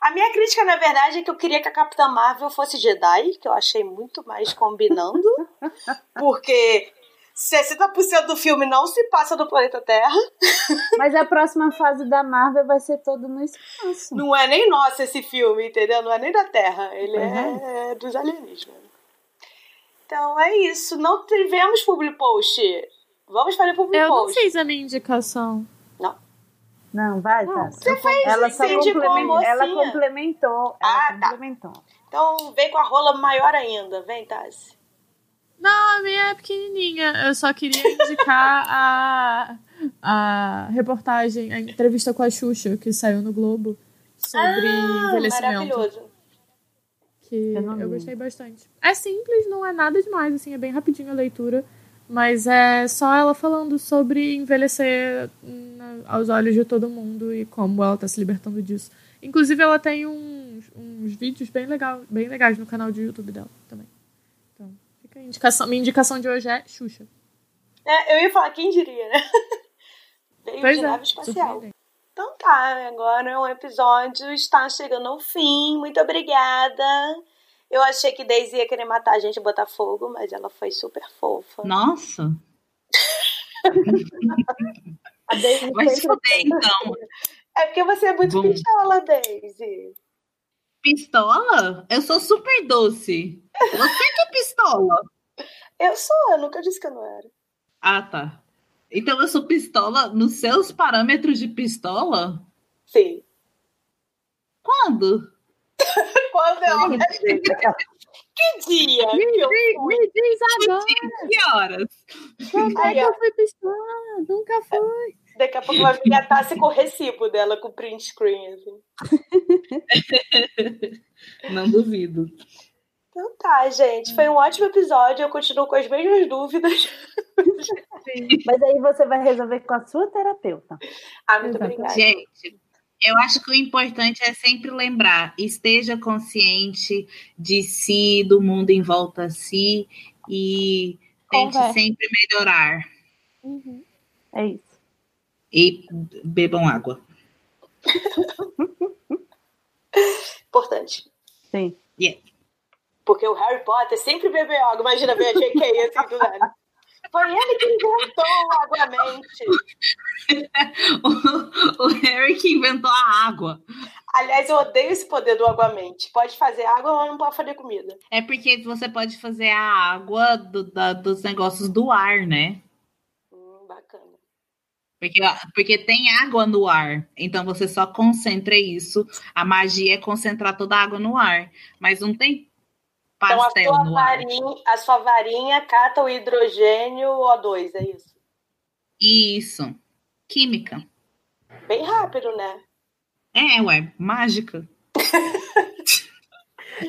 A minha crítica, na verdade, é que eu queria que a Capitã Marvel fosse Jedi, que eu achei muito mais combinando. porque 60% do filme não se passa do planeta Terra. Mas a próxima fase da Marvel vai ser toda no espaço. Não é nem nosso esse filme, entendeu? Não é nem da Terra. Ele Uhum. é dos alienígenas. Então é isso. Não tivemos public post. Vamos fazer public Eu não post. fiz a minha indicação. Não. Não, vai, Não, tá. você fez, ela só complementou, ela complementou. Ela Ah, tá. complementou. Então vem com a rola maior ainda. Vem, Tassi. Não, a minha é pequenininha. Eu só queria indicar a, a reportagem, a entrevista com a Xuxa, que saiu no Globo, sobre envelhecimento. Ah, Maravilhoso. Que Eu eu, gostei bastante. É simples, não é nada demais, assim, é bem rapidinho a leitura. Mas é só ela falando sobre envelhecer na- aos olhos de todo mundo e como ela tá se libertando disso. Inclusive, ela tem uns, uns vídeos bem, legal, bem legais no canal de YouTube dela também. Fica indicação. Minha indicação de hoje é Xuxa. É, eu ia falar, quem diria, né? Veio Pois de é, nave espacial. Então tá, agora o episódio está chegando ao fim. Muito obrigada. Eu achei que Daisy ia querer matar a gente e botar fogo, mas ela foi super fofa. Nossa, A Daisy vai se fuder então. É porque você é muito Bom. pistola, Daisy. Pistola? Eu sou super doce. Você que é pistola. Eu sou, eu nunca disse que eu não era. Ah, tá. Então eu sou pistola nos seus parâmetros de pistola? Sim. Quando? Quando ela. que dia? Me que eu diz, fui? me diz agora, Que horas? quando é que eu fui pistola? Nunca foi. Daqui a pouco vai vir a Tassi com o recibo dela, com o print screen, assim. Não duvido. Então tá, gente. Foi um ótimo episódio. Eu continuo com as mesmas dúvidas. Mas aí você vai resolver com a sua terapeuta. Ah, muito Exatamente. obrigada. Gente, eu acho que o importante é sempre lembrar: esteja consciente de si, do mundo em volta a si e tente sempre melhorar. Uhum. É isso. E bebam água. Importante. Sim. Porque o Harry Potter sempre bebeu água. Imagina ver a JK assim do nada. Foi ele que inventou o Aguamente. O, o Harry que inventou a água. Aliás, eu odeio esse poder do Aguamente. Pode fazer água, mas não pode fazer comida. É porque você pode fazer a água do- da- dos negócios do ar, né? Porque, porque tem água no ar. Então você só concentra isso. A magia é concentrar toda a água no ar. Mas não tem Então a pastel sua, no ar. varinha, a sua varinha cata o hidrogênio O2, é isso? Isso. Química. Bem rápido, né? É, ué, mágica.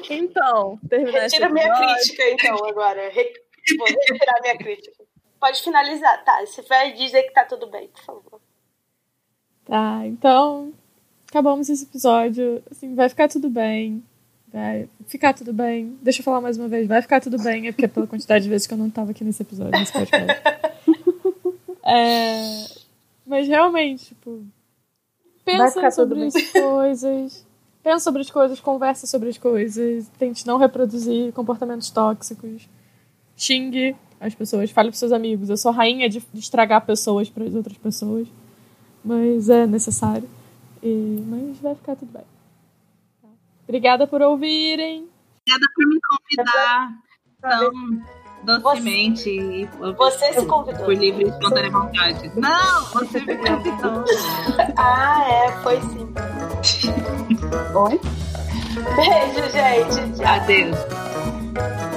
Então, terminar Retira minha episódio. crítica, então, agora. Re... Vou retirar minha crítica. Pode finalizar, tá? Se vai dizer que tá tudo bem, por favor. Tá, então acabamos esse episódio. Assim, vai ficar tudo bem. Vai ficar tudo bem. Deixa eu falar mais uma vez, vai ficar tudo bem, é porque é pela quantidade de vezes que eu não tava aqui nesse episódio, nesse podcast. É, mas realmente, tipo, pensa sobre bem. as coisas. Pensa sobre as coisas, conversa sobre as coisas, tente não reproduzir comportamentos tóxicos. Xingue as pessoas, fale pros seus amigos. Eu sou rainha de, de estragar pessoas para as outras pessoas mas é necessário. E, mas vai ficar tudo bem. Obrigada por ouvirem. Obrigada por me convidar tão docemente e Você se convidou. por livre e espontânea vontade. Não, você me convidou. Ah, é, foi sim. Oi? Beijo, gente. Tchau. Adeus.